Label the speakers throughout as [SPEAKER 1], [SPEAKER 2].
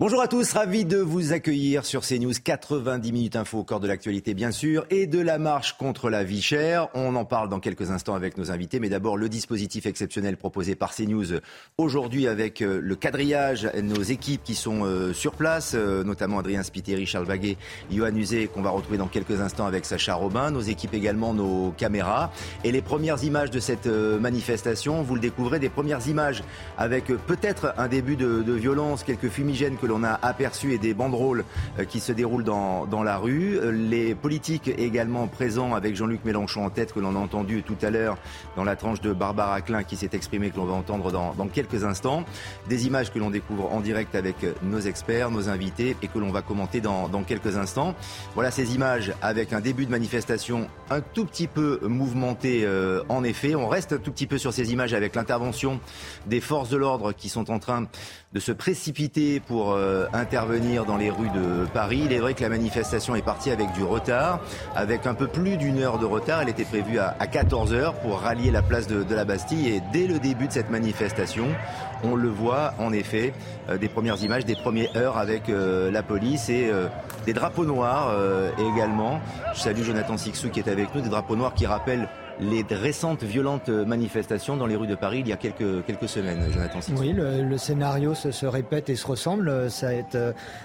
[SPEAKER 1] Bonjour à tous, ravi de vous accueillir sur CNews 90 minutes info au corps de l'actualité bien sûr et de la marche contre la vie chère. On en parle dans quelques instants avec nos invités, mais d'abord le dispositif exceptionnel proposé par CNews aujourd'hui avec euh, le quadrillage, nos équipes qui sont euh, sur place, euh, notamment Adrien Spiteri, Charles Baguet, Johan Uzé qu'on va retrouver dans quelques instants avec Sacha Robin, nos équipes également, nos caméras et les premières images de cette manifestation, vous le découvrez, des premières images avec peut-être un début de, de violence, quelques fumigènes que l'on a aperçu et des banderoles euh, qui se déroulent dans, dans la rue. Euh, les politiques également présents avec Jean-Luc Mélenchon en tête que l'on a entendu tout à l'heure dans la tranche de Barbara Klein qui s'est exprimée que l'on va entendre dans, dans quelques instants. Des images que l'on découvre en direct avec nos experts, nos invités et que l'on va commenter dans, dans quelques instants. Voilà ces images avec un début de manifestation un tout petit peu mouvementé euh, en effet. On reste un tout petit peu sur ces images avec l'intervention des forces de l'ordre qui sont en train de se précipiter pour euh, intervenir dans les rues de Paris. Il est vrai que la manifestation est partie avec du retard, avec un peu plus d'une heure de retard. Elle était prévue à, 14 heures pour rallier la place de, la Bastille. Et dès le début de cette manifestation, on le voit en effet, euh, des premières images, des premières heures avec euh, la police et des drapeaux noirs également. Je salue Jonathan Sixou qui est avec nous, des drapeaux noirs qui rappellent les récentes violentes manifestations dans les rues de Paris il y a quelques, quelques semaines, Jonathan
[SPEAKER 2] Oui, le, scénario se, répète et se ressemble. Ça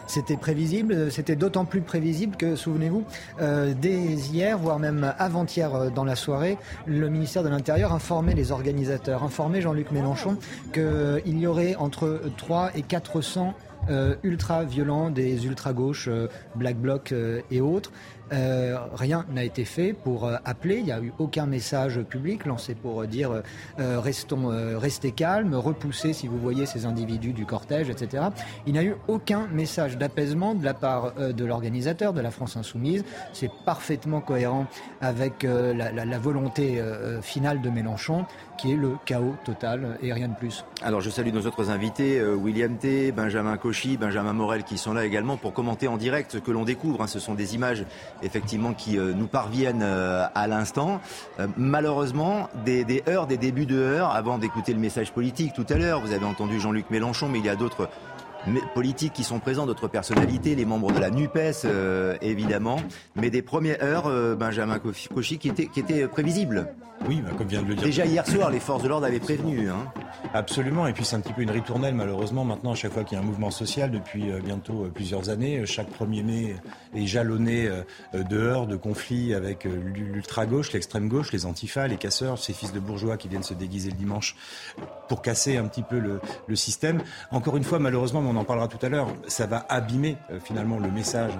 [SPEAKER 2] c'était prévisible. C'était d'autant plus prévisible que, souvenez-vous, euh, dès hier, voire même avant-hier euh, dans la soirée, le ministère de l'Intérieur informait les organisateurs, informait Jean-Luc Mélenchon qu'il y aurait entre 3 et 400 euh, ultra violents, des ultra gauches, Black Bloc et autres, euh, rien n'a été fait pour euh, appeler. Il n'y a eu aucun message public lancé pour euh, dire restons, restez calmes, repoussez si vous voyez ces individus du cortège, etc. Il n'y a eu aucun message d'apaisement de la part de l'organisateur, de la France Insoumise. C'est parfaitement cohérent avec la, volonté finale de Mélenchon qui est le chaos total et rien de plus.
[SPEAKER 1] Alors je salue nos autres invités, William T, Benjamin Cauchy, Benjamin Morel qui sont là également pour commenter en direct ce que l'on découvre. Hein. Ce sont des images effectivement qui euh, nous parviennent euh, à l'instant. Euh, malheureusement, des, des heures, des débuts de heures, avant d'écouter le message politique tout à l'heure, vous avez entendu Jean-Luc Mélenchon, mais il y a d'autres politiques qui sont présents, d'autres personnalités, les membres de la NUPES évidemment, mais des premières heures, Benjamin Cauchy, qui étaient qui était prévisibles.
[SPEAKER 3] Oui, bah, comme vient de le dire.
[SPEAKER 1] Déjà hier soir, les forces de l'ordre avaient prévenu. Hein.
[SPEAKER 3] Absolument, et puis c'est un petit peu une ritournelle malheureusement maintenant à chaque fois qu'il y a un mouvement social depuis euh, bientôt euh, plusieurs années. Chaque 1er mai est jalonné euh, de heures, de conflits avec l'ultra-gauche, l'extrême-gauche, les antifas, les casseurs, ces fils de bourgeois qui viennent se déguiser le dimanche pour casser un petit peu le, le système. Encore une fois, malheureusement, on en parlera tout à l'heure, ça va abîmer finalement le message,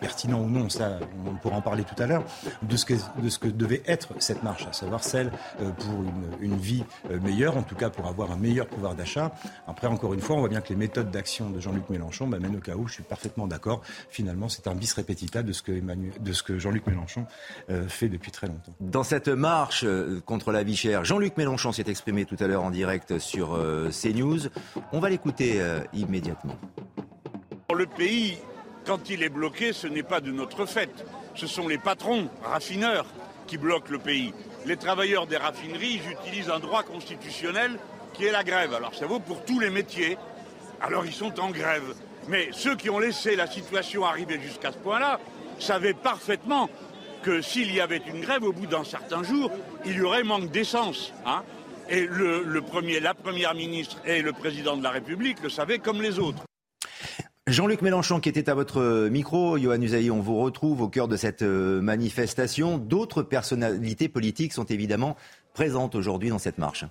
[SPEAKER 3] pertinent ou non, ça on pourra en parler tout à l'heure, de, ce que, devait être cette marche, à celle euh, pour une, vie euh, meilleure, en tout cas pour avoir un meilleur pouvoir d'achat. Après, encore une fois, on voit bien que les méthodes d'action de Jean-Luc Mélenchon bah, mènent au chaos. Je suis parfaitement d'accord. Finalement, c'est un bis repetita de ce que, que Jean-Luc Mélenchon euh, fait depuis très longtemps.
[SPEAKER 1] Dans cette marche contre la vie chère, Jean-Luc Mélenchon s'est exprimé tout à l'heure en direct sur CNews. On va l'écouter immédiatement.
[SPEAKER 4] Le pays, quand il est bloqué, ce n'est pas de notre fait. Ce sont les patrons, raffineurs, qui bloquent le pays les travailleurs des raffineries utilisent un droit constitutionnel qui est la grève. Alors ça vaut pour tous les métiers. Alors ils sont en grève. Mais ceux qui ont laissé la situation arriver jusqu'à ce point-là savaient parfaitement que s'il y avait une grève, au bout d'un certain jour, il y aurait manque d'essence. Hein. Et le, premier, la première ministre et le président de la République le savaient comme les autres.
[SPEAKER 1] Jean-Luc Mélenchon qui était à votre micro, Johan Usaï, on vous retrouve au cœur de cette euh, manifestation. D'autres personnalités politiques sont évidemment présentes aujourd'hui dans cette marche.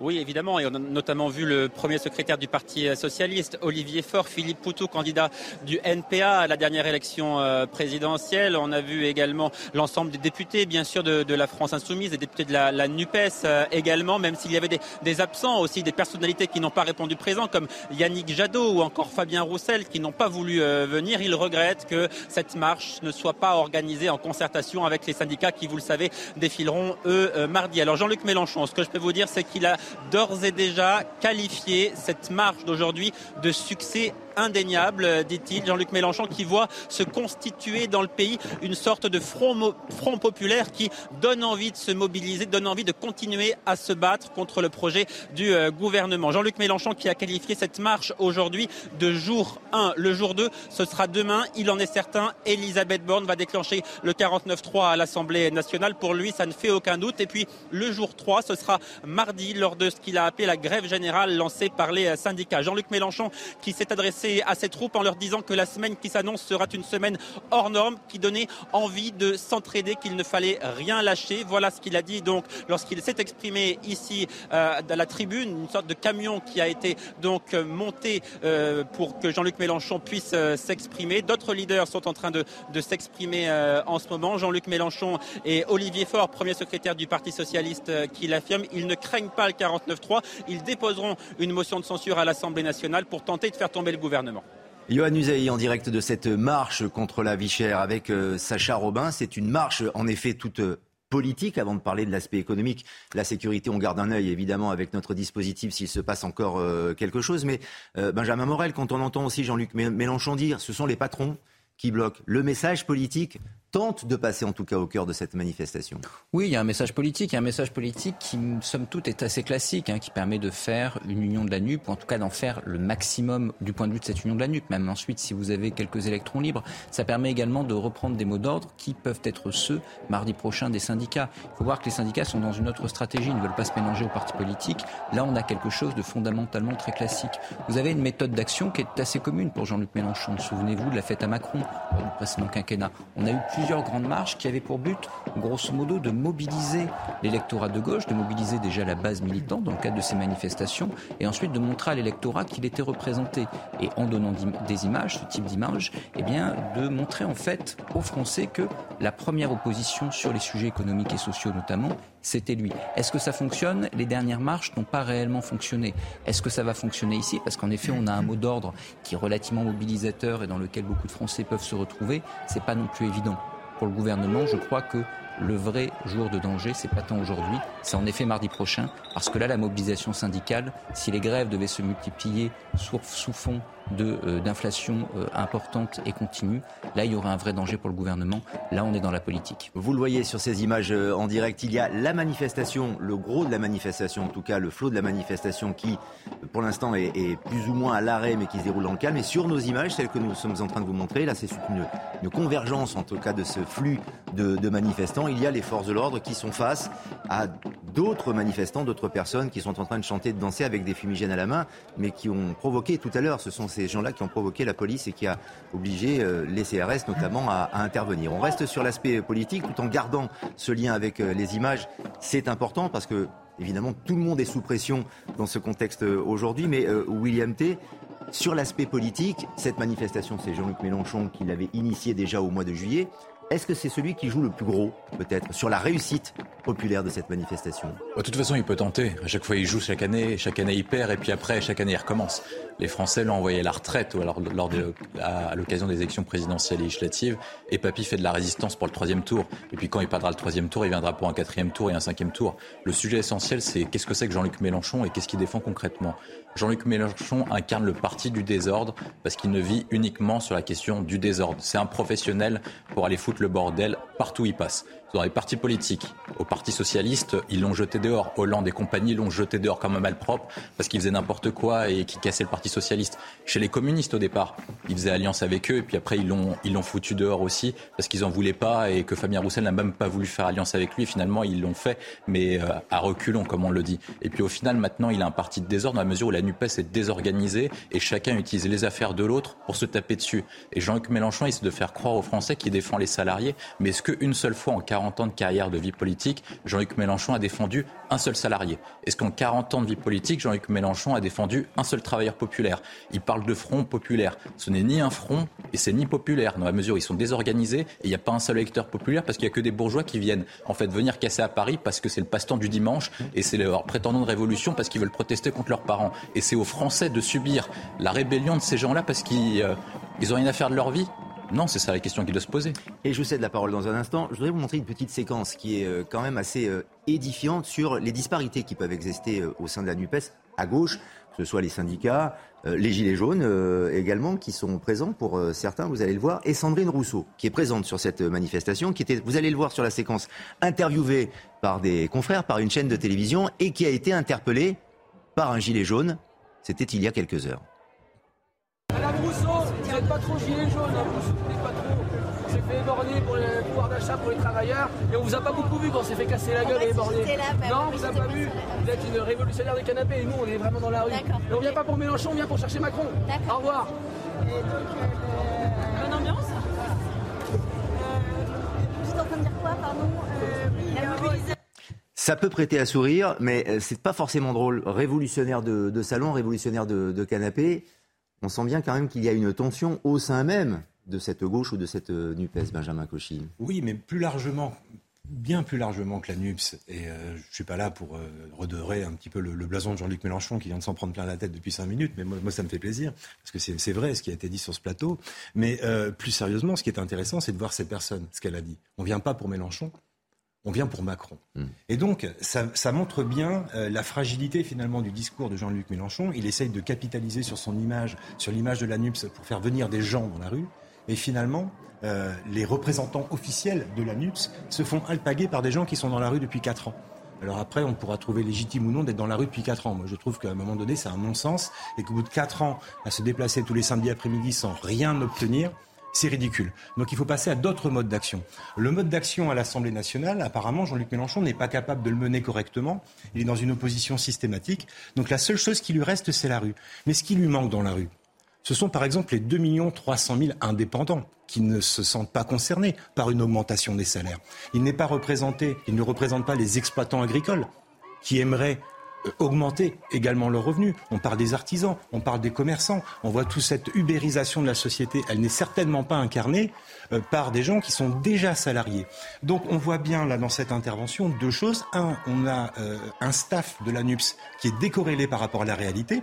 [SPEAKER 5] Oui, évidemment, et on a notamment vu le premier secrétaire du Parti socialiste, Olivier Faure, Philippe Poutou, candidat du NPA à la dernière élection euh, présidentielle. On a vu également l'ensemble des députés, bien sûr, de, la France insoumise, des députés de la, NUPES euh, également, même s'il y avait des, absents aussi, des personnalités qui n'ont pas répondu présent, comme Yannick Jadot ou encore Fabien Roussel, qui n'ont pas voulu euh, venir. Ils regrettent que cette marche ne soit pas organisée en concertation avec les syndicats qui, vous le savez, défileront eux mardi. Alors Jean-Luc Mélenchon, ce que je peux vous dire, c'est qu'il a d'ores et déjà qualifié cette marche d'aujourd'hui de succès indéniable, dit-il, Jean-Luc Mélenchon, qui voit se constituer dans le pays une sorte de front, front populaire qui donne envie de se mobiliser, donne envie de continuer à se battre contre le projet du euh, gouvernement. Jean-Luc Mélenchon qui a qualifié cette marche aujourd'hui de jour 1. Le jour 2, ce sera demain. Il en est certain. Elisabeth Borne va déclencher le 49-3 à l'Assemblée nationale. Pour lui, ça ne fait aucun doute. Et puis, le jour 3, ce sera mardi lors de ce qu'il a appelé la grève générale lancée par les euh, syndicats. Jean-Luc Mélenchon qui s'est adressé à ses troupes en leur disant que la semaine qui s'annonce sera une semaine hors norme, qui donnait envie de s'entraider, qu'il ne fallait rien lâcher. Voilà ce qu'il a dit donc lorsqu'il s'est exprimé ici euh, dans la tribune, une sorte de camion qui a été donc euh, monté euh, pour que Jean-Luc Mélenchon puisse s'exprimer. D'autres leaders sont en train de, s'exprimer en ce moment. Jean-Luc Mélenchon et Olivier Faure, premier secrétaire du Parti socialiste, qui l'affirment. Ils ne craignent pas le 49-3. Ils déposeront une motion de censure à l'Assemblée nationale pour tenter de faire tomber le gouvernement.
[SPEAKER 1] Johan Usaï en direct de cette marche contre la vie chère avec euh, Sacha Robin. C'est une marche en effet toute euh, politique avant de parler de l'aspect économique. La sécurité, on garde un œil évidemment avec notre dispositif s'il se passe encore euh, quelque chose. Mais Benjamin Morel, quand on entend aussi Jean-Luc Mélenchon dire ce sont les patrons qui bloquent, le message politique tente de passer en tout cas au cœur de cette manifestation.
[SPEAKER 6] Oui, il y a un message politique, il y a un message politique qui, somme toute, est assez classique, hein, qui permet de faire une union de la nupe, ou en tout cas d'en faire le maximum du point de vue de cette union de la nupe. Même ensuite, si vous avez quelques électrons libres, ça permet également de reprendre des mots d'ordre qui peuvent être ceux, mardi prochain, des syndicats. Il faut voir que les syndicats sont dans une autre stratégie, ils ne veulent pas se mélanger aux partis politiques. Là, on a quelque chose de fondamentalement très classique. Vous avez une méthode d'action qui est assez commune pour Jean-Luc Mélenchon. Souvenez-vous de la fête à Macron, du précédent quinquennat. On a eu plusieurs grandes marches qui avaient pour but, grosso modo, de mobiliser l'électorat de gauche, de mobiliser déjà la base militante dans le cadre de ces manifestations, et ensuite de montrer à l'électorat qu'il était représenté. Et en donnant des images, ce type d'image, eh bien, de montrer en fait aux Français que la première opposition sur les sujets économiques et sociaux notamment, c'était lui. Est-ce que ça fonctionne? Les dernières marches n'ont pas réellement fonctionné. Est-ce que ça va fonctionner ici? Parce qu'en effet, on a un mot d'ordre qui est relativement mobilisateur et dans lequel beaucoup de Français peuvent se retrouver. C'est pas non plus évident pour le gouvernement, je crois que le vrai jour de danger, c'est pas tant aujourd'hui, c'est en effet mardi prochain, parce que là, la mobilisation syndicale, si les grèves devaient se multiplier sous fond euh, d'inflation euh, importante et continue. Là, il y aura un vrai danger pour le gouvernement. Là, on est dans la politique.
[SPEAKER 1] Vous le voyez sur ces images euh, en direct, il y a la manifestation, le gros de la manifestation, en tout cas le flot de la manifestation qui, pour l'instant, est, plus ou moins à l'arrêt, mais qui se déroule le calme. Et sur nos images, celles que nous sommes en train de vous montrer, là, c'est une, une convergence, en tout cas, de ce flux de, de manifestants. Il y a les forces de l'ordre qui sont face à d'autres manifestants, d'autres personnes qui sont en train de chanter, de danser avec des fumigènes à la main, mais qui ont provoqué tout à l'heure, ce sont ces gens-là qui ont provoqué la police et qui a obligé euh, les CRS notamment à, intervenir. On reste sur l'aspect politique tout en gardant ce lien avec euh, les images. C'est important parce que évidemment tout le monde est sous pression dans ce contexte euh, aujourd'hui, mais William T. Sur l'aspect politique, cette manifestation, c'est Jean-Luc Mélenchon qui l'avait initiée déjà au mois de juillet. Est-ce que c'est celui qui joue le plus gros, peut-être, sur la réussite populaire de cette manifestation?
[SPEAKER 7] De toute façon, il peut tenter. À chaque fois, il joue chaque année, chaque année, il perd, et puis après, chaque année, il recommence. Les Français l'ont envoyé à la retraite alors, lors à, l'occasion des élections présidentielles et législatives, et Papy fait de la résistance pour le troisième tour. Et puis quand il perdra le troisième tour, il viendra pour un quatrième tour et un cinquième tour. Le sujet essentiel, c'est qu'est-ce que c'est que Jean-Luc Mélenchon et qu'est-ce qu'il défend concrètement? Jean-Luc Mélenchon incarne le parti du désordre parce qu'il ne vit uniquement sur la question du désordre. C'est un professionnel pour aller foutre le bordel partout où il passe dans les partis politiques. Au Parti socialiste, ils l'ont jeté dehors. Hollande et compagnie l'ont jeté dehors comme un malpropre parce qu'ils faisaient n'importe quoi et qui cassaient le Parti socialiste. Chez les communistes au départ, ils faisaient alliance avec eux et puis après ils l'ont ils l'ont foutu dehors aussi parce qu'ils en voulaient pas et que Fabien Roussel n'a même pas voulu faire alliance avec lui. Finalement, ils l'ont fait, mais euh, à reculons comme on le dit. Et puis au final, maintenant, il a un parti de désordre dans la mesure où la Nupes est désorganisée et chacun utilise les affaires de l'autre pour se taper dessus. Et Jean-Luc Mélenchon essaie de faire croire aux Français qu'il défend les salariés, mais est-ce qu'une seule fois en 40 ans de carrière de vie politique, Jean-Luc Mélenchon a défendu un seul salarié Est-ce qu'en 40 ans de vie politique, Jean-Luc Mélenchon a défendu un seul travailleur populaire? Il parle de front populaire. Ce n'est ni un front et c'est ni populaire, dans la mesure où ils sont désorganisés et il n'y a pas un seul électeur populaire parce qu'il n'y a que des bourgeois qui viennent en fait venir casser à Paris parce que c'est le passe-temps du dimanche et c'est leur prétendant de révolution parce qu'ils veulent protester contre leurs parents. Et c'est aux Français de subir la rébellion de ces gens-là parce qu'ils euh, rien à faire de leur vie?
[SPEAKER 6] Non, c'est ça la question qui doit se poser.
[SPEAKER 1] Et je vous cède la parole dans un instant. Je voudrais vous montrer une petite séquence qui est euh, quand même assez euh, édifiante sur les disparités qui peuvent exister euh, au sein de la NUPES à gauche, que ce soit les syndicats, les Gilets jaunes également, qui sont présents pour certains, vous allez le voir, et Sandrine Rousseau, qui est présente sur cette manifestation, qui était, vous allez le voir sur la séquence, interviewée par des confrères, par une chaîne de télévision, et qui a été interpellée par un Gilet jaune. C'était il y a quelques heures.
[SPEAKER 8] Madame Rousseau, vous n'êtes pas trop gilet jaune, hein, On pour le pouvoir d'achat pour les travailleurs et on vous a pas beaucoup vu quand on s'est fait casser la gueule et éborner.
[SPEAKER 9] Bah
[SPEAKER 8] non, vous avez pas vu. Vous êtes une révolutionnaire des canapés et nous on est vraiment dans la rue. Et on vient pas pour Mélenchon, on vient pour chercher Macron. Au revoir.
[SPEAKER 9] Et donc, euh, bonne ambiance. Euh, en train de dire quoi, pardon euh, La mobilisation.
[SPEAKER 1] Ça peut prêter à sourire, mais euh, c'est pas forcément drôle. Révolutionnaire de, de salon, révolutionnaire de, de canapé on sent bien quand même qu'il y a une tension au sein même de cette gauche ou de cette euh, NUPES, Benjamin Cauchy?
[SPEAKER 3] Oui, mais plus largement, bien plus largement que la NUPS. Et euh, je ne suis pas là pour euh, redorer un petit peu le, blason de Jean-Luc Mélenchon qui vient de s'en prendre plein la tête depuis cinq minutes. Mais moi, ça me fait plaisir parce que c'est vrai ce qui a été dit sur ce plateau. Mais plus sérieusement, ce qui est intéressant, c'est de voir cette personne, ce qu'elle a dit. On ne vient pas pour Mélenchon, on vient pour Macron. Hmm. Et donc, ça, montre bien la fragilité finalement du discours de Jean-Luc Mélenchon. Il essaye de capitaliser sur son image, sur l'image de la NUPS pour faire venir des gens dans la rue. Et finalement, euh, les représentants officiels de la NUPS se font alpaguer par des gens qui sont dans la rue depuis 4 ans. Alors après, on pourra trouver légitime ou non d'être dans la rue depuis 4 ans. Moi, je trouve qu'à un moment donné, c'est un non-sens et qu'au bout de 4 ans, à se déplacer tous les samedis après-midi sans rien obtenir, c'est ridicule. Donc il faut passer à d'autres modes d'action. Le mode d'action à l'Assemblée nationale, apparemment, Jean-Luc Mélenchon n'est pas capable de le mener correctement. Il est dans une opposition systématique. Donc la seule chose qui lui reste, c'est la rue. Mais ce qui lui manque dans la rue, ce sont par exemple les 2 300 000 indépendants qui ne se sentent pas concernés par une augmentation des salaires. Il n'est pas représenté, il ne représente pas les exploitants agricoles qui aimeraient euh, augmenter également leurs revenus. On parle des artisans, on parle des commerçants, on voit toute cette ubérisation de la société. Elle n'est certainement pas incarnée euh, par des gens qui sont déjà salariés. Donc on voit bien là dans cette intervention deux choses. Un, on a euh, un staff de l'ANUPS qui est décorrélé par rapport à la réalité.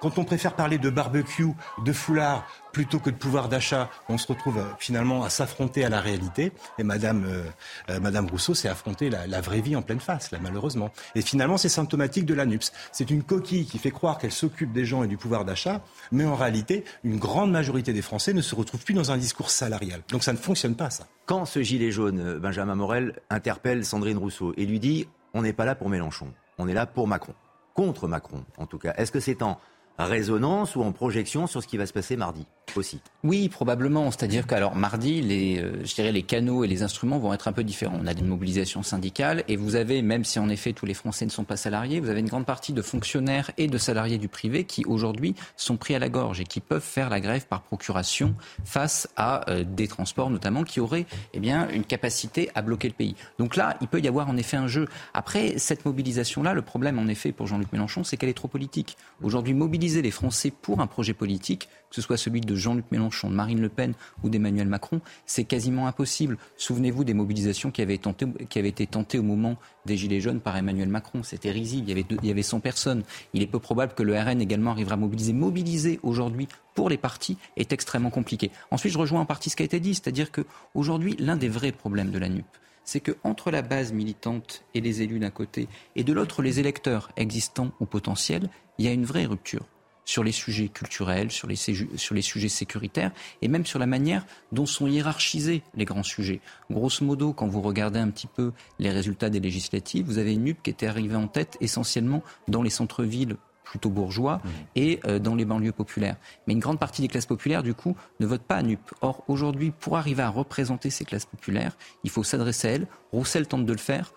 [SPEAKER 3] Quand on préfère parler de barbecue, de foulard, plutôt que de pouvoir d'achat, on se retrouve euh, finalement à s'affronter à la réalité. Et Madame, euh, euh, Madame Rousseau s'est affrontée la, la, vraie vie en pleine face, là, malheureusement. Et finalement, c'est symptomatique de l'ANUPS. C'est une coquille qui fait croire qu'elle s'occupe des gens et du pouvoir d'achat, mais en réalité, une grande majorité des Français ne se retrouvent plus dans un discours salarial. Donc ça ne fonctionne pas, ça.
[SPEAKER 1] Quand ce gilet jaune, Benjamin Morel, interpelle Sandrine Rousseau et lui dit On n'est pas là pour Mélenchon, on est là pour Macron. Contre Macron, en tout cas. Est-ce que c'est en résonance ou en projection sur ce qui va se passer mardi aussi.
[SPEAKER 6] Oui, probablement. C'est-à-dire qu'alors mardi, les, euh, je dirais les canaux et les instruments vont être un peu différents. On a des mobilisations syndicales et vous avez, même si en effet tous les Français ne sont pas salariés, vous avez une grande partie de fonctionnaires et de salariés du privé qui aujourd'hui sont pris à la gorge et qui peuvent faire la grève par procuration face à euh, des transports notamment qui auraient eh bien une capacité à bloquer le pays. Donc là, il peut y avoir en effet un jeu. Après cette mobilisation-là, le problème en effet pour Jean-Luc Mélenchon, c'est qu'elle est trop politique. Aujourd'hui, mobiliser les Français pour un projet politique, que ce soit celui de Jean-Luc Mélenchon, de Marine Le Pen ou d'Emmanuel Macron, c'est quasiment impossible. Souvenez-vous des mobilisations qui avaient, été tentées au moment des Gilets jaunes par Emmanuel Macron. C'était risible, il y, avait il y avait 100 personnes. Il est peu probable que le RN également arrivera à mobiliser. Mobiliser aujourd'hui pour les partis est extrêmement compliqué. Ensuite, je rejoins en partie ce qui a été dit, c'est-à-dire qu'aujourd'hui, l'un des vrais problèmes de la NUP, c'est que entre la base militante et les élus d'un côté, et de l'autre les électeurs existants ou potentiels, il y a une vraie rupture sur les sujets culturels, sur les, sur les sujets sécuritaires et même sur la manière dont sont hiérarchisés les grands sujets. Grosso modo, quand vous regardez un petit peu les résultats des législatives, vous avez une NUP qui était arrivée en tête essentiellement dans les centres-villes plutôt bourgeois mmh. et euh, dans les banlieues populaires. Mais une grande partie des classes populaires, du coup, ne votent pas à NUP. Or, aujourd'hui, pour arriver à représenter ces classes populaires, il faut s'adresser à elles. Roussel tente de le faire.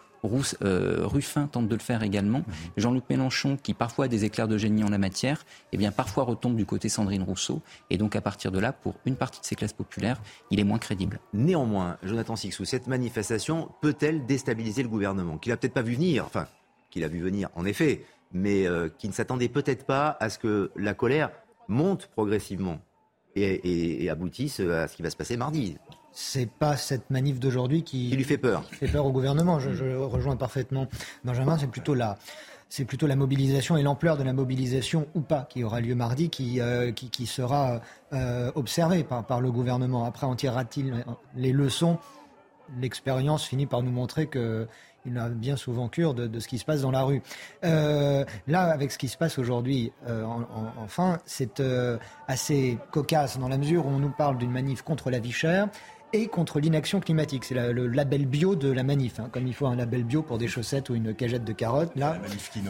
[SPEAKER 6] Euh, Ruffin tente de le faire également. Mhm. Jean-Luc Mélenchon, qui parfois a des éclairs de génie en la matière, eh bien parfois retombe du côté Sandrine Rousseau. Et donc à partir de là, pour une partie de ces classes populaires, il est moins crédible.
[SPEAKER 1] Néanmoins, Jonathan Sixou, cette manifestation peut-elle déstabiliser le gouvernement Qu'il n'a peut-être pas vu venir, enfin, qu'il a vu venir en effet, mais euh, qui ne s'attendait peut-être pas à ce que la colère monte progressivement? Et aboutisse à ce qui va se passer mardi
[SPEAKER 2] c'est pas cette manif d'aujourd'hui qui,
[SPEAKER 1] lui fait peur.
[SPEAKER 2] fait peur au gouvernement. Je, rejoins parfaitement Benjamin. C'est plutôt la, c'est plutôt la mobilisation et l'ampleur de la mobilisation ou pas qui aura lieu mardi qui, qui, sera observée par, par le gouvernement. Après, en tirera-t-il les leçons? L'expérience finit par nous montrer que il a bien souvent cure de, ce qui se passe dans la rue. Euh, là, avec ce qui se passe aujourd'hui, euh, enfin, c'est euh, assez cocasse dans la mesure où on nous parle d'une manif contre la vie chère et contre l'inaction climatique. C'est le label bio de la manif. Hein. Comme il faut un label bio pour des chaussettes ou une cagette de carottes, là,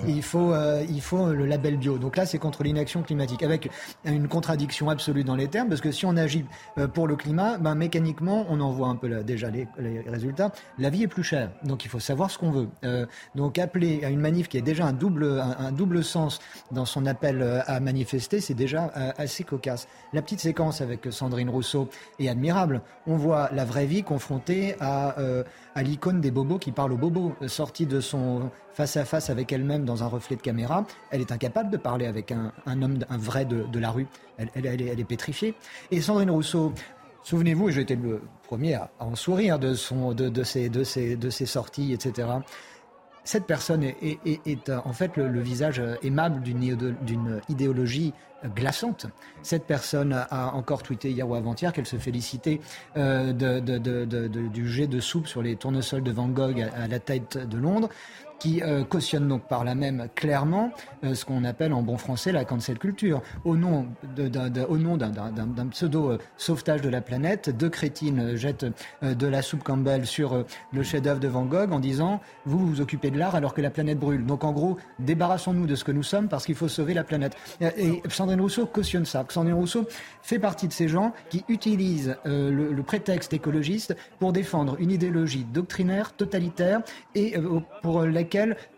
[SPEAKER 2] il faut, euh, il faut le label bio. Donc là, c'est contre l'inaction climatique, avec une contradiction absolue dans les termes, parce que si on agit euh, pour le climat, ben, mécaniquement, on en voit un peu là, déjà les, résultats. La vie est plus chère, donc il faut savoir ce qu'on veut. Euh, donc appeler à une manif qui a déjà un double, un, double sens dans son appel à manifester, c'est déjà assez cocasse. La petite séquence avec Sandrine Rousseau est admirable. On voit la vraie vie confrontée euh, à, l'icône des bobos qui parle aux bobos. Sortie de son face-à-face avec elle-même dans un reflet de caméra, elle est incapable de parler avec un, homme, un vrai de, la rue. Elle, est, pétrifiée. Et Sandrine Rousseau, souvenez-vous, j'ai été le premier à, en sourire de, son, de, de, de ses sorties, etc cette personne est, en fait le, visage aimable d'une idéologie glaçante. Cette personne a encore tweeté hier ou avant-hier qu'elle se félicitait euh, du jet de soupe sur les tournesols de Van Gogh à la tête de Londres qui euh, cautionne donc par là même clairement euh, ce qu'on appelle en bon français la cancel culture. Au nom d'un pseudo euh, sauvetage de la planète, deux crétines jettent de la soupe Campbell sur le chef-d'œuvre de Van Gogh en disant vous vous occupez de l'art alors que la planète brûle. Donc en gros, débarrassons-nous de ce que nous sommes parce qu'il faut sauver la planète. Et Sandrine Rousseau cautionne ça. Sandrine Rousseau fait partie de ces gens qui utilisent le, le, prétexte écologiste pour défendre une idéologie doctrinaire, totalitaire et pour laquelle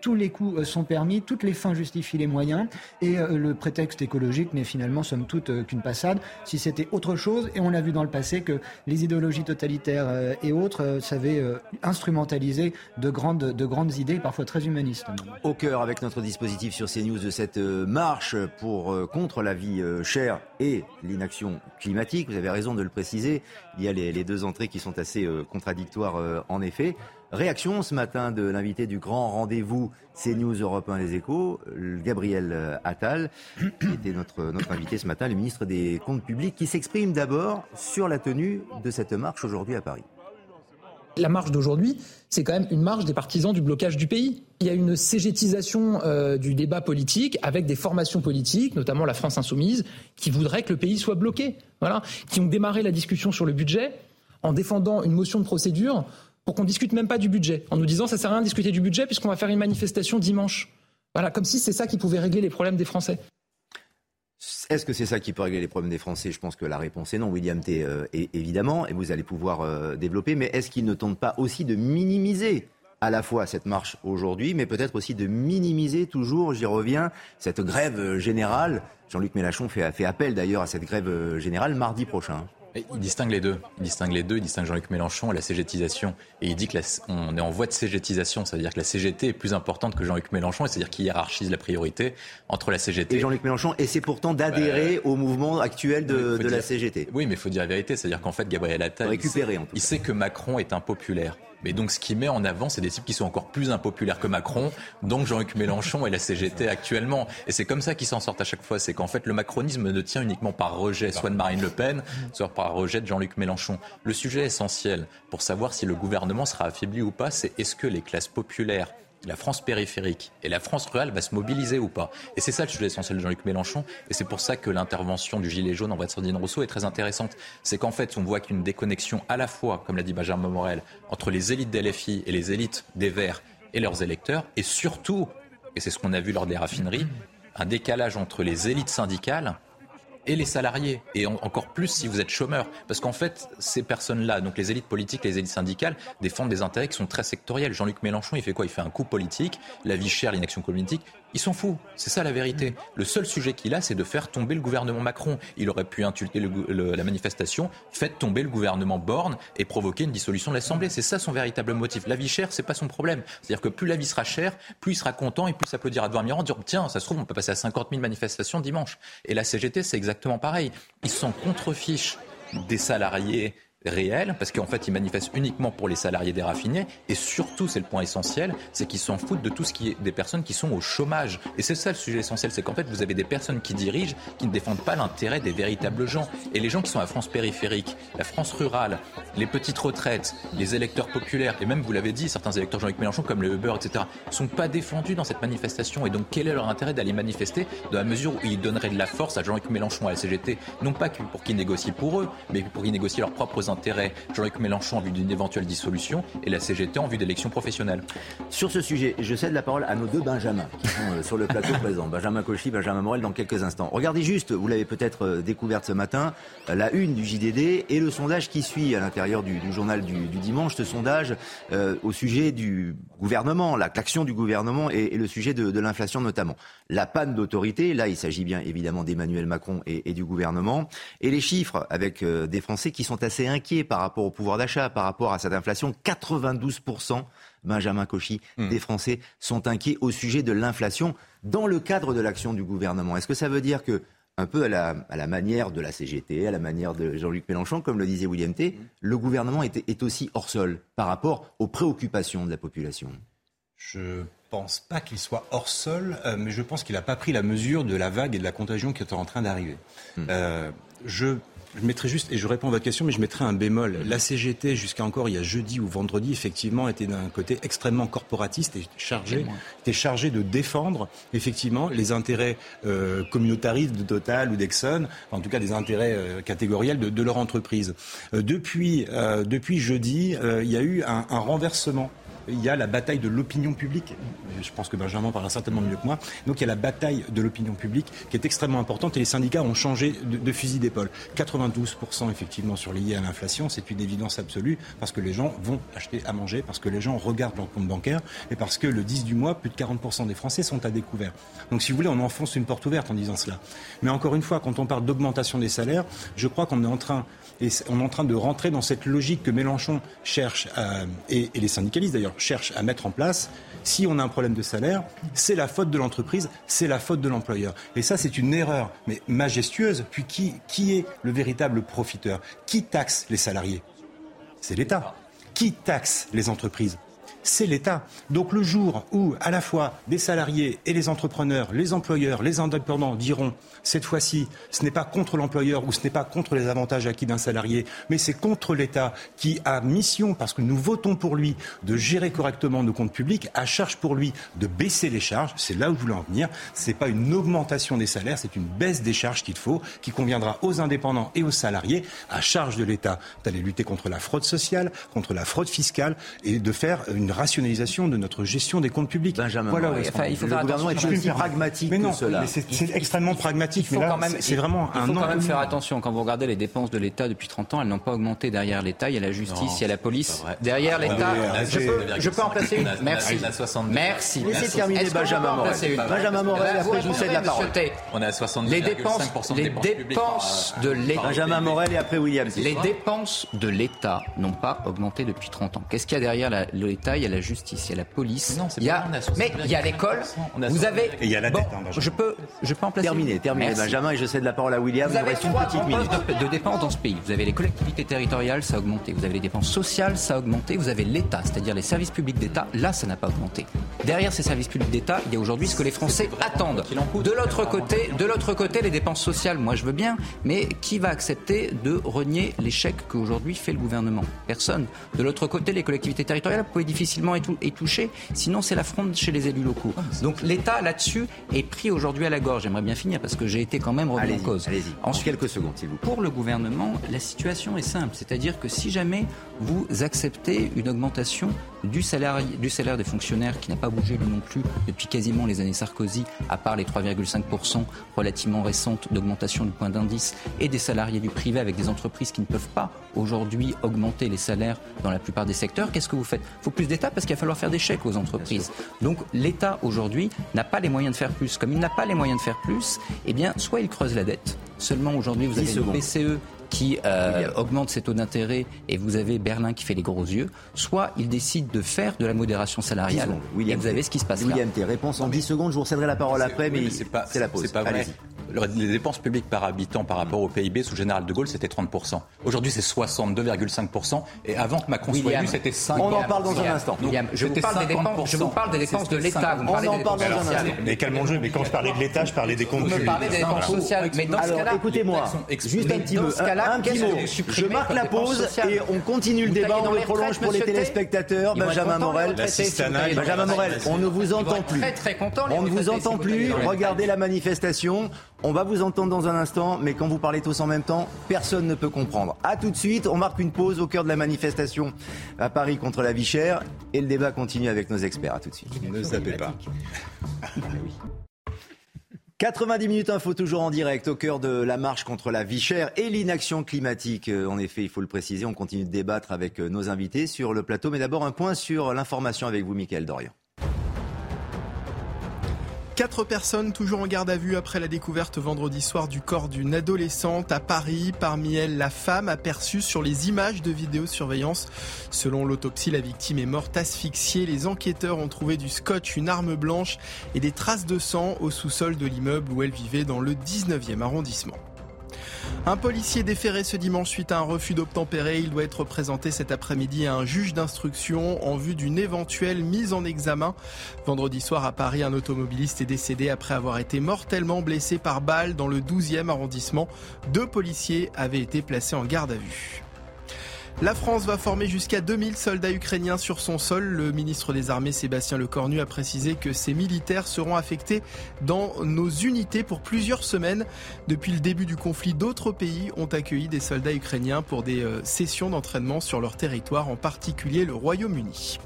[SPEAKER 2] tous les coups euh, sont permis, toutes les fins justifient les moyens, et euh, le prétexte écologique n'est finalement, somme toute, euh, qu'une passade. Si c'était autre chose, et on l'a vu dans le passé que les idéologies totalitaires et autres savaient instrumentaliser de grandes, de grandes idées, parfois très humanistes.
[SPEAKER 1] Au cœur, avec notre dispositif sur CNews, de cette marche pour, contre la vie chère et l'inaction climatique, vous avez raison de le préciser, il y a les, les deux entrées qui sont assez contradictoires en effet. Réaction ce matin de l'invité du grand rendez-vous CNews Europe 1 Les Échos, Gabriel Attal, qui était notre, notre invité ce matin, le ministre des Comptes publics, qui s'exprime d'abord sur la tenue de cette marche aujourd'hui à Paris.
[SPEAKER 10] La marche d'aujourd'hui, c'est quand même une marche des partisans du blocage du pays. Il y a une cégétisation euh, du débat politique avec des formations politiques, notamment la France insoumise, qui voudraient que le pays soit bloqué. Voilà, qui ont démarré la discussion sur le budget en défendant une motion de procédure pour qu'on discute même pas du budget, en nous disant ça sert à rien de discuter du budget puisqu'on va faire une manifestation dimanche. Voilà, comme si c'est ça qui pouvait régler les problèmes des Français.
[SPEAKER 1] Est-ce que c'est ça qui peut régler les problèmes des Français? Je pense que la réponse est non, William T. Euh, évidemment, et vous allez pouvoir euh, développer. Mais est-ce qu'il ne tente pas aussi de minimiser à la fois cette marche aujourd'hui, mais peut-être aussi de minimiser toujours, j'y reviens, cette grève générale? Jean-Luc Mélenchon fait appel d'ailleurs à cette grève générale mardi prochain.
[SPEAKER 7] Il distingue les deux. Il distingue les deux. Il distingue Jean-Luc Mélenchon et la CGTisation. Et il dit que on est en voie de CGTisation. Ça veut dire que la CGT est plus importante que Jean-Luc Mélenchon. C'est-à-dire qu'il hiérarchise la priorité entre la CGT
[SPEAKER 1] et Jean-Luc Mélenchon. Et c'est pourtant d'adhérer bah, au mouvement actuel de, la CGT.
[SPEAKER 7] Oui, mais il faut dire la vérité. C'est-à-dire qu'en fait, Gabriel Attal,
[SPEAKER 1] récupérer,
[SPEAKER 7] il sait que Macron est impopulaire. Mais donc, ce qui met en avant, c'est des types qui sont encore plus impopulaires que Macron, donc Jean-Luc Mélenchon et la CGT actuellement. Et c'est comme ça qu'ils s'en sortent à chaque fois. C'est qu'en fait, le macronisme ne tient uniquement par rejet, soit de Marine Le Pen, soit par rejet de Jean-Luc Mélenchon. Le sujet essentiel pour savoir si le gouvernement sera affaibli ou pas, c'est est-ce que les classes populaires la France périphérique et la France rurale va se mobiliser ou pas. Et c'est ça le sujet essentiel de Jean-Luc Mélenchon. Et c'est pour ça que l'intervention du Gilet jaune en voie de Sandrine Rousseau est très intéressante. C'est qu'en fait, on voit qu'une déconnexion à la fois, comme l'a dit Benjamin Morel, entre les élites des LFI et les élites des Verts et leurs électeurs, et surtout, et c'est ce qu'on a vu lors des raffineries, un décalage entre les élites syndicales et les salariés, et encore plus si vous êtes chômeur. Parce qu'en fait, ces personnes-là, donc les élites politiques, les élites syndicales, défendent des intérêts qui sont très sectoriels. Jean-Luc Mélenchon, il fait quoi? Il fait un coup politique, la vie chère, l'inaction politique. Il s'en fout, c'est ça la vérité. Le seul sujet qu'il a, c'est de faire tomber le gouvernement Macron. Il aurait pu insulter la manifestation, faites tomber le gouvernement Borne et provoquer une dissolution de l'Assemblée. C'est ça son véritable motif. La vie chère, c'est pas son problème. C'est-à-dire que plus la vie sera chère, plus il sera content et plus dire à Edouard Mirand, dire tiens, ça se trouve, on peut passer à 50 000 manifestations dimanche. Et la CGT, c'est exactement pareil. Ils s'en contrefichent des salariés réel, parce qu'en fait, ils manifestent uniquement pour les salariés des raffinés, et surtout, c'est le point essentiel, c'est qu'ils s'en foutent de tout ce qui est des personnes qui sont au chômage. Et c'est ça le sujet essentiel, c'est qu'en fait, vous avez des personnes qui dirigent, qui ne défendent pas l'intérêt des véritables gens. Et les gens qui sont à France périphérique, la France rurale, les petites retraites, les électeurs populaires, et même, vous l'avez dit, certains électeurs Jean-Luc Mélenchon, comme le Uber, etc., sont pas défendus dans cette manifestation. Et donc, quel est leur intérêt d'aller manifester dans la mesure où ils donneraient de la force à Jean-Luc Mélenchon, à la CGT, non pas pour qu'ils négocient pour eux, mais pour qu'ils négocient leurs propres intérêts. Jean-Luc Mélenchon en vue d'une éventuelle dissolution et la CGT en vue d'élections professionnelles.
[SPEAKER 1] Sur ce sujet, je cède la parole à nos deux Benjamins qui sont euh, sur le plateau présent. Benjamin Cauchy, Benjamin Morel dans quelques instants. Regardez juste, vous l'avez peut-être euh, découverte ce matin, euh, la une du JDD et le sondage qui suit à l'intérieur du, journal du, dimanche. Ce sondage au sujet du gouvernement, l'action du gouvernement et, le sujet de, l'inflation notamment. La panne d'autorité, là il s'agit bien évidemment d'Emmanuel Macron et, et, du gouvernement. Et les chiffres avec des Français qui sont assez inquiets par rapport au pouvoir d'achat, par rapport à cette inflation. 92%, Benjamin Cauchy, hmm. des Français sont inquiets au sujet de l'inflation dans le cadre de l'action du gouvernement. Est-ce que ça veut dire que un peu à la, manière de la CGT, à la manière de Jean-Luc Mélenchon, comme le disait William T, hmm. le gouvernement est, aussi hors sol par rapport aux préoccupations de la population?
[SPEAKER 3] Je pense pas qu'il soit hors sol, euh, mais je pense qu'il n'a pas pris la mesure de la vague et de la contagion qui est en train d'arriver. Hmm. Euh, je je mettrai juste, et je réponds à votre question, mais je mettrai un bémol. La CGT, jusqu'à encore il y a jeudi ou vendredi, effectivement, était d'un côté extrêmement corporatiste et chargé, était chargé de défendre, effectivement, les intérêts euh, communautaristes de Total ou d'Exxon, en tout cas des intérêts euh, catégoriels de, de, leur entreprise. Euh, depuis, euh, depuis jeudi, il y a eu un, un renversement il y a la bataille de l'opinion publique. Je pense que Benjamin parlera certainement mieux que moi. Donc il y a la bataille de l'opinion publique qui est extrêmement importante et les syndicats ont changé de, fusil d'épaule. 92% effectivement sur lié à l'inflation, c'est une évidence absolue parce que les gens vont acheter à manger, parce que les gens regardent leur compte bancaire et parce que le 10 du mois, plus de 40% des Français sont à découvert. Donc si vous voulez, on enfonce une porte ouverte en disant cela. Mais encore une fois, quand on parle d'augmentation des salaires, je crois qu'on est en train et on est en train de rentrer dans cette logique que Mélenchon cherche, et, les syndicalistes d'ailleurs, cherchent à mettre en place. Si on a un problème de salaire, c'est la faute de l'entreprise, c'est la faute de l'employeur. Et ça, c'est une erreur, mais majestueuse. Puis qui est le véritable profiteur? Qui taxe les salariés? C'est l'État. Qui taxe les entreprises? C'est l'État. Donc le jour où, à la fois, des salariés et les entrepreneurs, les employeurs, les indépendants diront cette fois-ci, ce n'est pas contre l'employeur ou ce n'est pas contre les avantages acquis d'un salarié, mais c'est contre l'État qui a mission, parce que nous votons pour lui, de gérer correctement nos comptes publics, à charge pour lui de baisser les charges. C'est là où je voulais en venir. Ce n'est pas une augmentation des salaires, c'est une baisse des charges qu'il faut, qui conviendra aux indépendants et aux salariés, à charge de l'État d'aller lutter contre la fraude sociale, contre la fraude fiscale et de faire une rationalisation de notre gestion des comptes publics.
[SPEAKER 1] Benjamin, voilà, il faut le gouvernement est plus pragmatique
[SPEAKER 3] mais non,
[SPEAKER 1] que cela.
[SPEAKER 3] C'est extrêmement pragmatique il faut quand même, c'est vraiment
[SPEAKER 6] il faut quand même faire attention. Quand vous regardez les dépenses de l'État depuis 30 ans, elles n'ont pas augmenté derrière l'État. Il y a la justice, il y a la police. Derrière ah, l'État, je, peux, je peux en placer une. Merci. Merci.
[SPEAKER 1] Laissez terminer Benjamin Morel. Benjamin Morel, après je vous cède la parole.
[SPEAKER 7] On est à 70.
[SPEAKER 6] Les dépenses, les dépenses de l'État.
[SPEAKER 1] Benjamin Morel et après William.
[SPEAKER 6] Les dépenses de l'État n'ont pas augmenté depuis 30 ans. Qu'est-ce qu'il y a derrière l'État Il y a la justice, il y a la police. Il y a, mais il y a l'école. Vous avez.
[SPEAKER 3] Et il y a la dette.
[SPEAKER 6] Je peux, je peux en placer.
[SPEAKER 1] Terminé, terminé, Benjamin, et je cède la parole à William.
[SPEAKER 6] Vous avez une petite minute. De, dépenses dans ce pays. Vous avez les collectivités territoriales, ça a augmenté. Vous avez les dépenses sociales, ça a augmenté. Vous avez l'État, c'est-à-dire les services publics d'État. Là, ça n'a pas augmenté. Derrière ces services publics d'État, il y a aujourd'hui ce que les Français attendent. De l'autre côté, de l'autre côté, les dépenses sociales, moi je veux bien, mais qui va accepter de renier l'échec qu'aujourd'hui fait le gouvernement? Personne. De l'autre côté, les collectivités territoriales, vous pouvez difficilement y toucher. Sinon, c'est la fronde chez les élus locaux. Ah, Donc l'État là-dessus est pris aujourd'hui à la gorge. J'aimerais bien finir parce que j'ai été quand même remis en cause.
[SPEAKER 1] Allez-y. En quelques secondes, s'il vous plaît.
[SPEAKER 6] Pour le gouvernement, la situation est simple. C'est-à-dire que si jamais vous acceptez une augmentation du salaire, du salaire des fonctionnaires qui n'a pas bougé lui non plus depuis quasiment les années Sarkozy, à part les 3,5% relativement récentes d'augmentation du point d'indice, et des salariés du privé avec des entreprises qui ne peuvent pas aujourd'hui augmenter les salaires dans la plupart des secteurs, qu'est-ce que vous faites? Il faut plus d'État parce qu'il va falloir faire des chèques aux entreprises. Donc l'État aujourd'hui n'a pas les moyens de faire plus. Comme il n'a pas les moyens de faire plus, eh bien soit il creuse la dette. Seulement aujourd'hui vous avez le BCE qui euh, augmente ses taux d'intérêt et vous avez Berlin qui fait les gros yeux, soit il décide de faire de la modération salariale.
[SPEAKER 1] William
[SPEAKER 6] et vous avez ce qui se passe
[SPEAKER 1] William
[SPEAKER 6] là.
[SPEAKER 1] réponse en 10 secondes, je vous céderai la parole après, mais c'est la pause.
[SPEAKER 7] C'est pas vrai. Les dépenses publiques par habitant par rapport au PIB sous Général de Gaulle, c'était 30%. Aujourd'hui, c'est 62,5%. Et avant que Macron soit élu, c'était 5%.
[SPEAKER 1] On en parle dans un instant.
[SPEAKER 6] je, vous parle des dépenses, je vous parle des dépenses de l'État.
[SPEAKER 1] On en parle dans un instant.
[SPEAKER 3] Mais calmons le jeu. Mais quand je parlais de l'État, je parlais des comptes publics.
[SPEAKER 6] Me parlez des dépenses sociales. Mais dans ce cas-là,
[SPEAKER 1] écoutez-moi, juste un petit mot. Un petit mot. Je marque la pause et on continue le débat. On le prolonge pour les téléspectateurs. Benjamin Morel. Benjamin Morel, on ne vous entend plus. On ne vous entend plus. Regardez la manifestation. On va vous entendre dans un instant, mais quand vous parlez tous en même temps, personne ne peut comprendre. A tout de suite, on marque une pause au cœur de la manifestation à Paris contre la vie chère et le débat continue avec nos experts. A tout de suite.
[SPEAKER 3] Ne sapez pas.
[SPEAKER 1] 90 minutes info toujours en direct au cœur de la marche contre la vie chère et l'inaction climatique. Euh, en effet, il faut le préciser, on continue de débattre avec euh, nos invités sur le plateau. Mais d'abord un point sur l'information avec vous, Mickaël Dorian.
[SPEAKER 11] Quatre personnes toujours en garde à vue après la découverte vendredi soir du corps d'une adolescente à Paris. Parmi elles, la femme aperçue sur les images de vidéosurveillance. Selon l'autopsie, la victime est morte asphyxiée. Les enquêteurs ont trouvé du scotch, une arme blanche et des traces de sang au sous-sol de l'immeuble où elle vivait dans le 19e arrondissement. Un policier déféré ce dimanche suite à un refus d'obtempérer. Il doit être présenté cet après-midi à un juge d'instruction en vue d'une éventuelle mise en examen. Vendredi soir à Paris, un automobiliste est décédé après avoir été mortellement blessé par balle dans le 12e arrondissement. Deux policiers avaient été placés en garde à vue. La France va former jusqu'à 2000 soldats ukrainiens sur son sol. Le ministre des Armées Sébastien Lecornu a précisé que ces militaires seront affectés dans nos unités pour plusieurs semaines. Depuis le début du conflit, d'autres pays ont accueilli des soldats ukrainiens pour des euh, sessions d'entraînement sur leur territoire, en particulier le Royaume-Uni.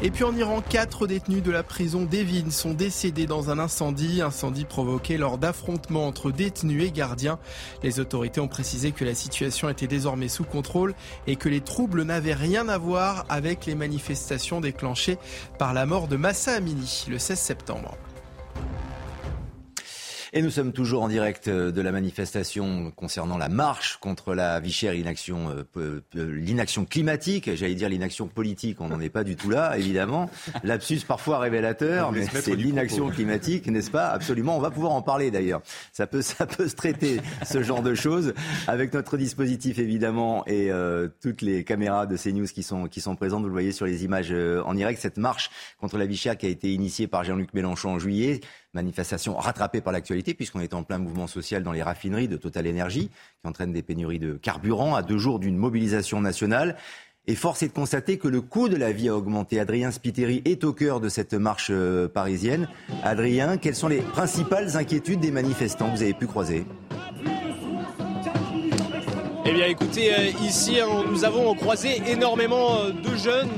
[SPEAKER 11] Et puis en Iran, quatre détenus de la prison d'Evin sont décédés dans un incendie, incendie provoqué lors d'affrontements entre détenus et gardiens. Les autorités ont précisé que la situation était désormais sous contrôle et que les troubles n'avaient rien à voir avec les manifestations déclenchées par la mort de Massa Amini le 16 septembre.
[SPEAKER 1] Et nous sommes toujours en direct euh, de la manifestation concernant la marche contre la vie chère l'inaction, euh, l'inaction climatique. J'allais dire l'inaction politique, on n'en est pas du tout là, évidemment. Lapsus parfois révélateur, mais c'est l'inaction climatique, n'est-ce pas? Absolument. On va pouvoir en parler d'ailleurs. Ça peut, ça peut se traiter ce genre de choses avec notre dispositif évidemment et euh, toutes les caméras de CNews qui sont qui sont présentes. Vous le voyez sur les images en direct. Cette marche contre la vie chère qui a été initiée par Jean-Luc Mélenchon en juillet manifestation rattrapée par l'actualité, puisqu'on est en plein mouvement social dans les raffineries de Total Energy, qui entraîne des pénuries de carburant à deux jours d'une mobilisation nationale. Et force est de constater que le coût de la vie a augmenté. Adrien Spiteri est au cœur de cette marche euh, parisienne. Adrien, quelles sont les principales inquiétudes des manifestants que vous avez pu croiser?
[SPEAKER 12] Eh bien écoutez, euh, ici hein, nous avons croisé énormément euh, de jeunes.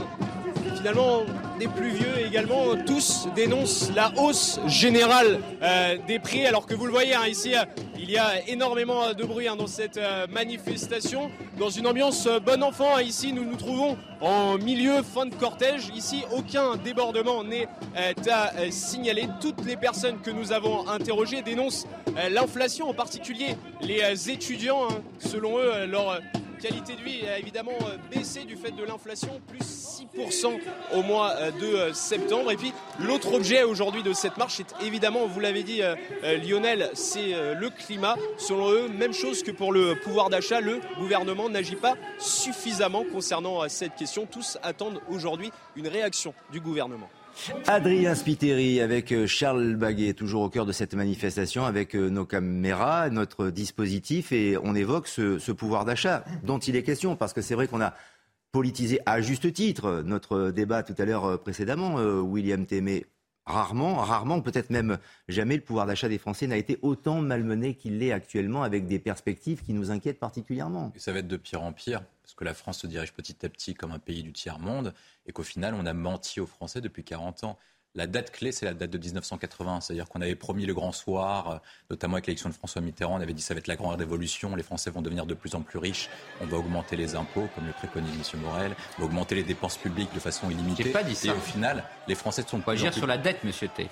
[SPEAKER 12] Finalement, des plus vieux également, tous dénoncent la hausse générale euh, des prix, alors que vous le voyez hein, ici, euh, il y a énormément de bruit hein, dans cette euh, manifestation, dans une ambiance bon enfant. Hein, ici, nous nous trouvons en milieu fin de cortège. Ici, aucun débordement n'est à signaler. Toutes les personnes que nous avons interrogées dénoncent l'inflation, en particulier les étudiants. selon eux, leur qualité de vie a évidemment euh, baissé du fait de l'inflation, plus 6% au mois euh, de euh, septembre. Et puis l'autre objet aujourd'hui de cette marche, c'est évidemment, vous l'avez dit Lionel, c'est le climat. Selon eux, même chose que pour le pouvoir d'achat, le gouvernement n'agit pas suffisamment concernant cette question. Tous attendent aujourd'hui une réaction du gouvernement.
[SPEAKER 1] Adrien Spiteri avec euh, Charles Baguet, toujours au cœur de cette manifestation, avec euh, nos caméras, notre dispositif, et on évoque ce, pouvoir d'achat dont il est question, parce que c'est vrai qu'on a politisé à juste titre notre débat tout à l'heure euh, précédemment, William Témé. Rarement, rarement, peut-être même jamais, le pouvoir d'achat des Français n'a été autant malmené qu'il l'est actuellement, avec des perspectives qui nous inquiètent particulièrement.
[SPEAKER 7] Et ça va être de pire en pire, parce que la France se dirige petit à petit comme un pays du tiers-monde et qu'au final, on a menti aux Français depuis 40 ans. La date clé, c'est la date de 1980. C'est-à-dire qu'on avait promis le grand soir, euh, notamment avec l'élection de François Mitterrand, on avait dit ça va être la grande révolution, les Français vont devenir de plus en plus riches, on va augmenter les impôts, comme le préconise M. Morel, on va augmenter les dépenses publiques de façon illimitée.
[SPEAKER 6] pas dit ça.
[SPEAKER 7] Et au final, les Français sont
[SPEAKER 6] pas agir sur la dette, M. T.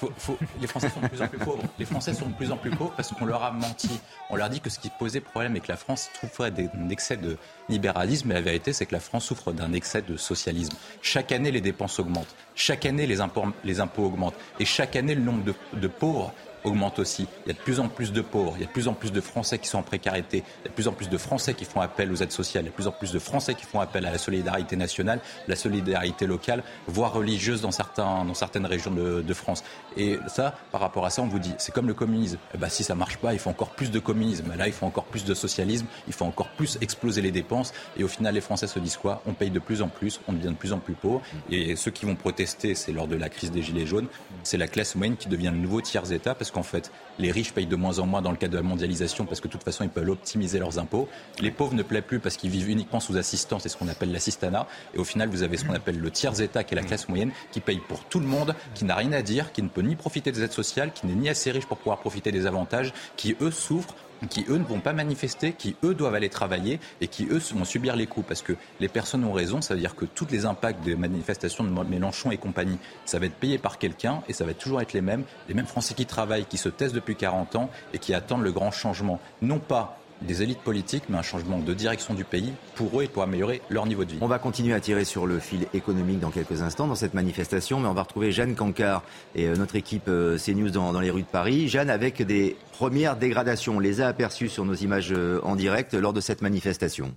[SPEAKER 7] les Français sont de plus en plus pauvres. Les Français sont de plus en plus pauvres parce qu'on leur a menti. On leur a dit que ce qui posait problème est que la France souffrait d'un excès de libéralisme, mais la vérité, c'est que la France souffre d'un excès de socialisme. Chaque année, les dépenses augmentent. Chaque année, les impôts, les impôts augmentent. Et chaque année, le nombre de, pauvres augmente aussi. Il y a de plus en plus de pauvres, il y a de plus en plus de Français qui sont en précarité, il y a de plus en plus de Français qui font appel aux aides sociales, il y a de plus en plus de Français qui font appel à la solidarité nationale, la solidarité locale, voire religieuse dans, certains, dans certaines régions de, France. Et ça, par rapport à ça, on vous dit, c'est comme le communisme. Eh ben, si ça marche pas, il faut encore plus de communisme. Là, il faut encore plus de socialisme, il faut encore plus exploser les dépenses. Et au final, les Français se disent quoi? On paye de plus en plus, on devient de plus en plus pauvre. Et ceux qui vont protester, c'est lors de la crise des Gilets jaunes, c'est la classe moyenne qui devient le nouveau tiers-État parce qu'en fait, les riches payent de moins en moins dans le cadre de la mondialisation parce que de toute façon, ils peuvent optimiser leurs impôts. Les pauvres ne plaît plus parce qu'ils vivent uniquement sous assistance, c'est ce qu'on appelle l'assistanat. Et au final, vous avez ce qu'on appelle le tiers-État, qui est la classe moyenne, qui paye pour tout le monde, qui n'a rien à dire, qui ne peut ni profiter des aides sociales, qui n'est ni assez riche pour pouvoir profiter des avantages, qui eux souffrent qui eux ne vont pas manifester, qui eux doivent aller travailler et qui eux vont subir les coups. Parce que les personnes ont raison, ça veut dire que tous les impacts des manifestations de Mélenchon et compagnie, ça va être payé par quelqu'un et ça va toujours être les mêmes, les mêmes Français qui travaillent, qui se testent depuis 40 ans et qui attendent le grand changement. Non pas des élites politiques, mais un changement de direction du pays pour eux et pour améliorer leur niveau de vie.
[SPEAKER 1] On va continuer à tirer sur le fil économique dans quelques instants dans cette manifestation, mais on va retrouver Jeanne Cancard et euh, notre équipe euh, CNews dans, dans les rues de Paris. Jeanne, avec des premières dégradations, on les a aperçues sur nos images euh, en direct lors de cette manifestation.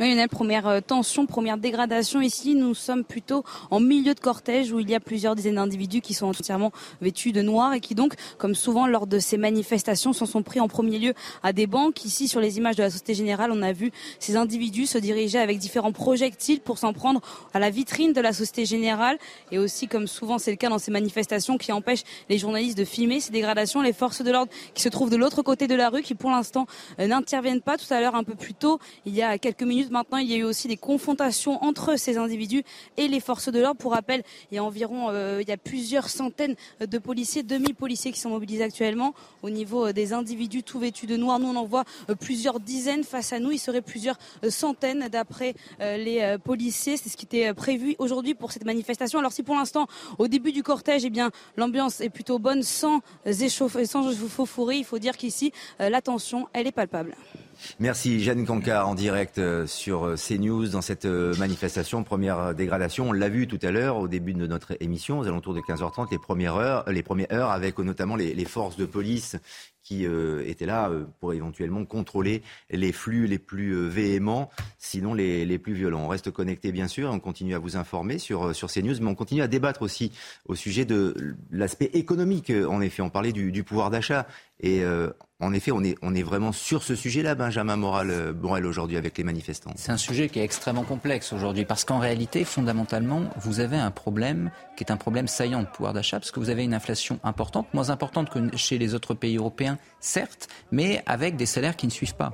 [SPEAKER 13] Oui, une première euh, tension, première dégradation. Ici, nous sommes plutôt en milieu de cortège où il y a plusieurs dizaines d'individus qui sont entièrement vêtus de noir et qui donc, comme souvent lors de ces manifestations, s'en sont pris en premier lieu à des banques. Ici, sur les images de la Société Générale, on a vu ces individus se diriger avec différents projectiles pour s'en prendre à la vitrine de la Société Générale et aussi, comme souvent c'est le cas dans ces manifestations, qui empêchent les journalistes de filmer ces dégradations. Les forces de l'ordre qui se trouvent de l'autre côté de la rue, qui pour l'instant euh, n'interviennent pas. Tout à l'heure, un peu plus tôt, il y a quelques minutes, maintenant, il y a eu aussi des confrontations entre ces individus et les forces de l'ordre. Pour rappel, il y a environ, euh, plusieurs centaines de policiers, demi-policiers qui sont mobilisés actuellement. Au niveau euh, des individus tout vêtus de noir, nous on en voit euh, plusieurs dizaines face à nous. Il serait plusieurs centaines d'après les policiers. C'est ce qui était prévu aujourd'hui pour cette manifestation. Alors si pour l'instant, au début du cortège, eh bien l'ambiance est plutôt bonne, sans échauffer, sans fourrer, il faut dire qu'ici la tension, elle est palpable.
[SPEAKER 1] Merci Jeanne Cancard en direct euh, sur euh, CNews dans cette euh, manifestation. Première dégradation, on l'a vu tout à l'heure au début de notre émission, aux alentours de 15h30, les premières heures, les premières heures avec notamment les, les forces de police qui euh, étaient là euh, pour éventuellement contrôler les flux les plus euh, véhéments, sinon les, les, plus violents. On reste connecté bien sûr, on continue à vous informer sur, sur ces news, mais on continue à débattre aussi au sujet de l'aspect économique. En effet, on parlait du, du pouvoir d'achat. Et en effet, on est, on est vraiment sur ce sujet-là, Benjamin Moral, Borel, aujourd'hui, avec les manifestants.
[SPEAKER 6] C'est un sujet qui est extrêmement complexe aujourd'hui, parce qu'en réalité, fondamentalement, vous avez un problème qui est un problème saillant de pouvoir d'achat, parce que vous avez une inflation importante, moins importante que chez les autres pays européens, certes, mais avec des salaires qui ne suivent pas.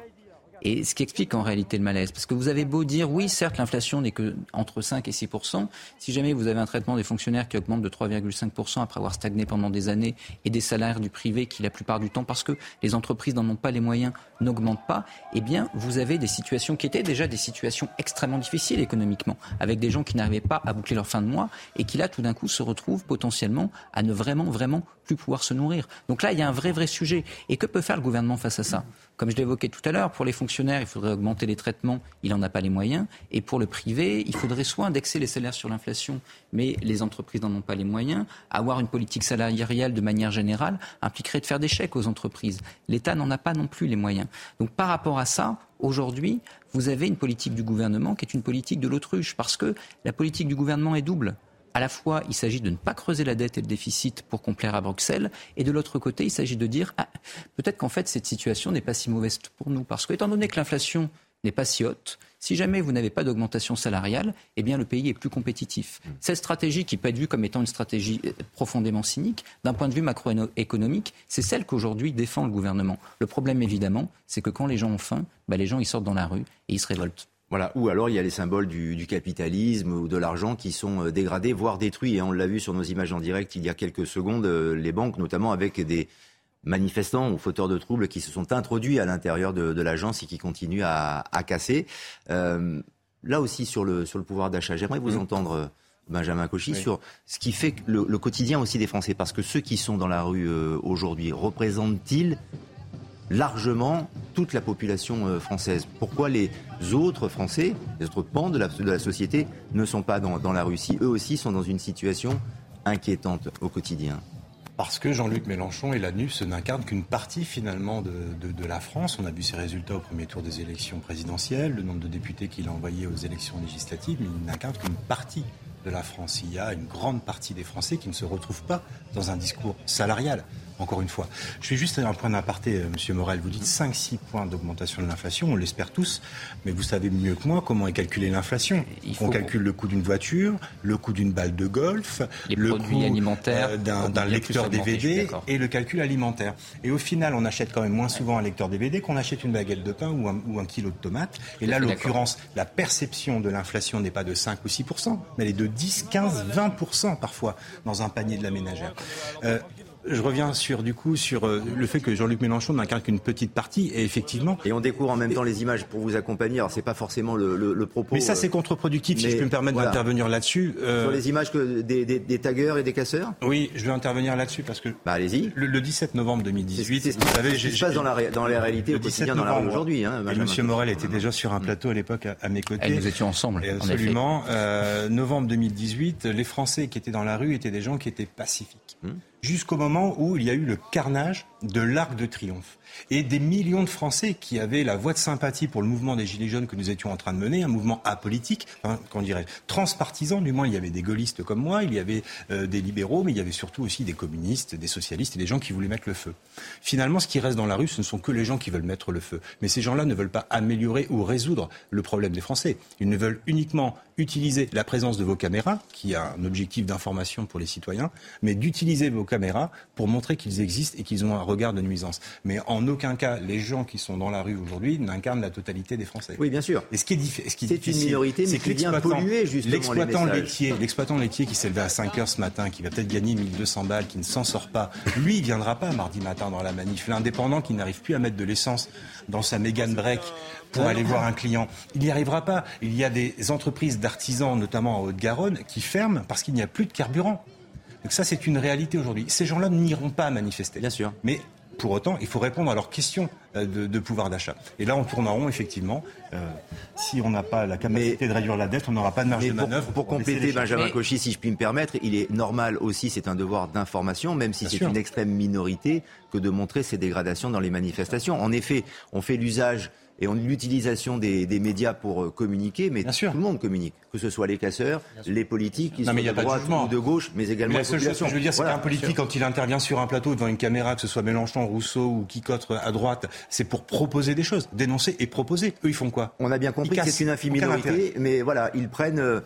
[SPEAKER 6] Et ce qui explique en réalité le malaise. Parce que vous avez beau dire, oui, certes, l'inflation n'est que entre 5 et 6% Si jamais vous avez un traitement des fonctionnaires qui augmente de 3,5% après avoir stagné pendant des années et des salaires du privé qui, la plupart du temps, parce que les entreprises n'en ont pas les moyens, n'augmentent pas, eh bien, vous avez des situations qui étaient déjà des situations extrêmement difficiles économiquement, avec des gens qui n'arrivaient pas à boucler leur fin de mois et qui, là, tout d'un coup, se retrouvent potentiellement à ne vraiment, vraiment pouvoir se nourrir. Donc là, il y a un vrai, vrai sujet. Et que peut faire le gouvernement face à ça? Comme je l'évoquais tout à l'heure, pour les fonctionnaires, il faudrait augmenter les traitements, il n'en a pas les moyens. Et pour le privé, il faudrait soit indexer les salaires sur l'inflation, mais les entreprises n'en ont pas les moyens. Avoir une politique salariale de manière générale impliquerait de faire des chèques aux entreprises. L'État n'en a pas non plus les moyens. Donc par rapport à ça, aujourd'hui, vous avez une politique du gouvernement qui est une politique de l'autruche, parce que la politique du gouvernement est double à la fois, il s'agit de ne pas creuser la dette et le déficit pour complaire à Bruxelles, et de l'autre côté, il s'agit de dire ah, peut-être qu'en fait cette situation n'est pas si mauvaise pour nous, parce que étant donné que l'inflation n'est pas si haute, si jamais vous n'avez pas d'augmentation salariale, eh bien le pays est plus compétitif. Cette stratégie qui peut être vue comme étant une stratégie euh, profondément cynique, d'un point de vue macroéconomique, c'est celle qu'aujourd'hui défend le gouvernement. Le problème évidemment, c'est que quand les gens ont faim, bah, les gens ils sortent dans la rue et ils se révoltent.
[SPEAKER 1] Voilà. Ou alors il y a les symboles du, capitalisme ou de l'argent qui sont euh, dégradés, voire détruits. Et on l'a vu sur nos images en direct il y a quelques secondes, euh, les banques, notamment avec des manifestants ou fauteurs de troubles qui se sont introduits à l'intérieur de, l'agence et qui continuent à, casser. Euh, là aussi, sur le, sur le pouvoir d'achat, j'aimerais vous entendre, Benjamin Cauchy, sur ce qui fait le, quotidien aussi des Français. Parce que ceux qui sont dans la rue aujourd'hui représentent-ils largement toute la population française. Pourquoi les autres Français, les autres pans de la, société ne sont pas dans, la Russie? Eux aussi sont dans une situation inquiétante au quotidien.
[SPEAKER 3] parce que Jean-Luc Mélenchon et la NUS n'incarnent qu'une partie finalement de, de, la France. On a vu ses résultats au premier tour des élections présidentielles, le nombre de députés qu'il a envoyés aux élections législatives, mais il n'incarne qu'une partie de la France. Il y a une grande partie des Français qui ne se retrouvent pas dans un discours salarial encore une fois. Je fais juste un point d'aparté, euh, Monsieur Morel. Vous dites 5-6 points d'augmentation de l'inflation, on l'espère tous, mais vous savez mieux que moi comment est calculée l'inflation. On calcule le coût d'une voiture, le coût d'une balle de golf, le coût
[SPEAKER 6] alimentaires,
[SPEAKER 3] euh, d'un lecteur DVD et le calcul alimentaire. Et au final, on achète quand même moins souvent un lecteur DVD qu'on achète une baguette de pain ou un, ou un kilo de tomates. Et là, l'occurrence, la perception de l'inflation n'est pas de 5 ou 6 mais elle est de 10, 15, 20% parfois dans un panier de la ménagère. Euh, je reviens sur du coup sur euh, le fait que Jean-Luc Mélenchon n'incarne qu'une petite partie et effectivement.
[SPEAKER 1] Et on découvre en même temps les images pour vous accompagner. Alors c'est pas forcément le, propos.
[SPEAKER 3] Mais ça c'est euh, contre-productif si je peux me permettre d'intervenir là-dessus.
[SPEAKER 1] Euh, sur les images que des, des, taggers et des casseurs?
[SPEAKER 3] Oui, je vais intervenir là-dessus parce que.
[SPEAKER 1] Bah allez-y.
[SPEAKER 3] Le, 17 novembre 2018, vous
[SPEAKER 1] savez, ce qui se passe dans la, dans la réalité au quotidien dans la rue aujourd'hui. Hein,
[SPEAKER 3] Monsieur Morel était déjà sur un plateau à l'époque à, mes côtés.
[SPEAKER 6] Et nous étions ensemble.
[SPEAKER 3] absolument. novembre 2018, les Français qui étaient dans la rue étaient des gens qui étaient pacifiques. Hmm jusqu'au moment où il y a eu le carnage de l'Arc de Triomphe et des millions de Français qui avaient la voix de sympathie pour le mouvement des Gilets jaunes que nous étions en train de mener, un mouvement apolitique, hein, qu'on dirait transpartisan, du moins il y avait des gaullistes comme moi, il y avait euh, des libéraux, mais il y avait surtout aussi des communistes, des socialistes et des gens qui voulaient mettre le feu. Finalement, ce qui reste dans la rue, ce ne sont que les gens qui veulent mettre le feu. Mais ces gens-là ne veulent pas améliorer ou résoudre le problème des Français. Ils ne veulent uniquement utiliser la présence de vos caméras, qui a un objectif d'information pour les citoyens, mais d'utiliser vos caméras pour montrer qu'ils existent et qu'ils ont un regard de nuisance. Mais en aucun cas, les gens qui sont dans la rue aujourd'hui n'incarnent la totalité des Français.
[SPEAKER 1] Oui, bien sûr.
[SPEAKER 3] Et ce qui est, ce qui
[SPEAKER 1] c'est une minorité, mais qui vient polluer justement
[SPEAKER 3] l'exploitant laitier, l'exploitant laitier qui s'est levé à 5 heures ce matin, qui va peut-être gagner 1200 balles, qui ne s'en sort pas, lui, il viendra pas mardi matin dans la manif. L'indépendant qui n'arrive plus à mettre de l'essence dans sa Mégane break pour aller voir un client. Il n'y arrivera pas. Il y a des entreprises d'artisans, notamment en Haute-Garonne, qui ferment parce qu'il n'y a plus de carburant. Donc ça, c'est une réalité aujourd'hui. Ces gens-là n'iront pas manifester.
[SPEAKER 1] Bien sûr.
[SPEAKER 3] Mais pour autant, il faut répondre à leurs questions euh, de, pouvoir d'achat. Et là, on tourne en rond, effectivement. Euh, si on n'a pas la capacité de réduire la dette, on n'aura pas de marge de manœuvre.
[SPEAKER 1] Pour, compléter, Benjamin Cauchy, si je puis me permettre, il est normal aussi, c'est un devoir d'information, même si c'est une extrême minorité, que de montrer ces dégradations dans les manifestations. En effet, on fait l'usage et l'utilisation des, des, médias pour euh, communiquer, mais tout le monde communique, que ce soit les casseurs, les politiques, qui sont de droite ou de gauche, mais également
[SPEAKER 3] la seule chose que je veux dire, c'est qu'un politique, quand il intervient sur un plateau devant une caméra, que ce soit Mélenchon, Rousseau ou qui cotre à droite, c'est pour proposer des choses, dénoncer et proposer. Eux, ils font quoi?
[SPEAKER 1] On a bien compris que c'est une infime minorité, mais voilà, ils prennent euh,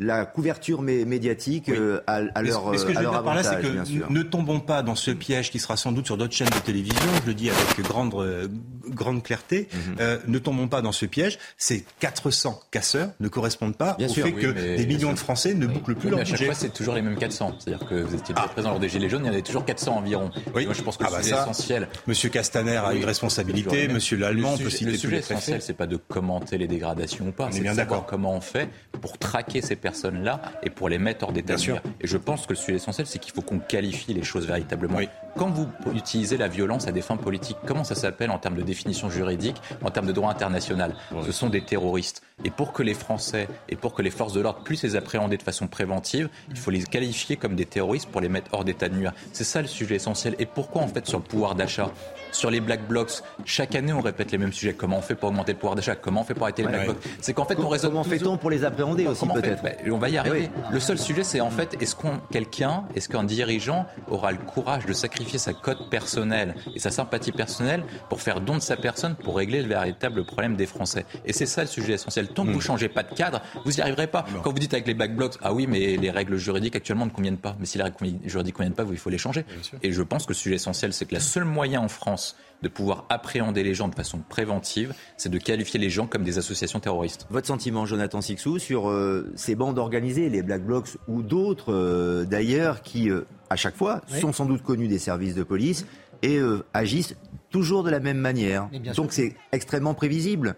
[SPEAKER 1] la couverture médiatique euh, à, leur
[SPEAKER 3] mais ce que je
[SPEAKER 1] veux
[SPEAKER 3] dire par là, c'est que ne tombons pas dans ce piège qui sera sans doute sur d'autres chaînes de télévision, je le dis avec grande, euh, grande clarté, mhm. euh, ne tombons pas dans ce piège. Ces 400 casseurs ne correspondent pas au fait que des millions de Français ne bouclent plus leur
[SPEAKER 7] budget. À chaque fois, c'est toujours les mêmes 400. C'est-à-dire que vous étiez ah. présent lors des Gilets jaunes, il y en avait toujours 400 environ.
[SPEAKER 3] Oui. Moi, je pense que ah bah c'est essentiel. Monsieur Castaner a une responsabilité, Monsieur Lallemand
[SPEAKER 7] peut
[SPEAKER 3] citer
[SPEAKER 7] Le sujet essentiel, c'est pas de commenter les dégradations ou pas, c'est de savoir comment on fait pour traquer ces personnes-là et pour les mettre hors d'état de Et je pense que le sujet essentiel, c'est qu'il faut qu'on qualifie les choses véritablement. Quand vous utilisez la violence à des fins politiques, comment ça s'appelle en termes de définition juridique, en termes de droit international? Ce sont des terroristes. Et pour que les Français et pour que les forces de l'ordre puissent les appréhender de façon préventive, il faut les qualifier comme des terroristes pour les mettre hors d'état de nuire. C'est ça le sujet essentiel. Et pourquoi en fait sur le pouvoir d'achat? Sur les black blocs, chaque année on répète les mêmes sujets. Comment on fait pour augmenter le pouvoir d'achat? Comment on fait pour arrêter les black blocs?
[SPEAKER 1] C'est qu'en fait on raisonne. Comment fait-on pour les appréhender aussi peut-être?
[SPEAKER 7] Ben, On va y arriver. Le seul sujet, c'est en fait, est-ce qu'on, quelqu'un, est-ce qu'un dirigeant aura le courage de sacrifier sa cote personnelle et sa sympathie personnelle pour faire don de sa personne pour régler le véritable problème des Français? Et c'est ça le sujet essentiel. Tant que vous hmm. changez pas de cadre, vous n'y arriverez pas. Quand vous dites avec les black blocs, ah oui, mais les règles juridiques actuellement ne conviennent pas. Mais si les règles juridiques ne conviennent pas, il faut les changer. Et je pense que le sujet essentiel, c'est que le seul moyen en France de pouvoir appréhender les gens de façon préventive, c'est de qualifier les gens comme des associations terroristes.
[SPEAKER 1] Votre sentiment, Jonathan Sixou, sur euh, ces bandes organisées, les Black Blocs ou d'autres euh, d'ailleurs, qui, euh, à chaque fois, sont sans doute connus des services de police et agissent toujours de la même manière. Donc c'est extrêmement prévisible.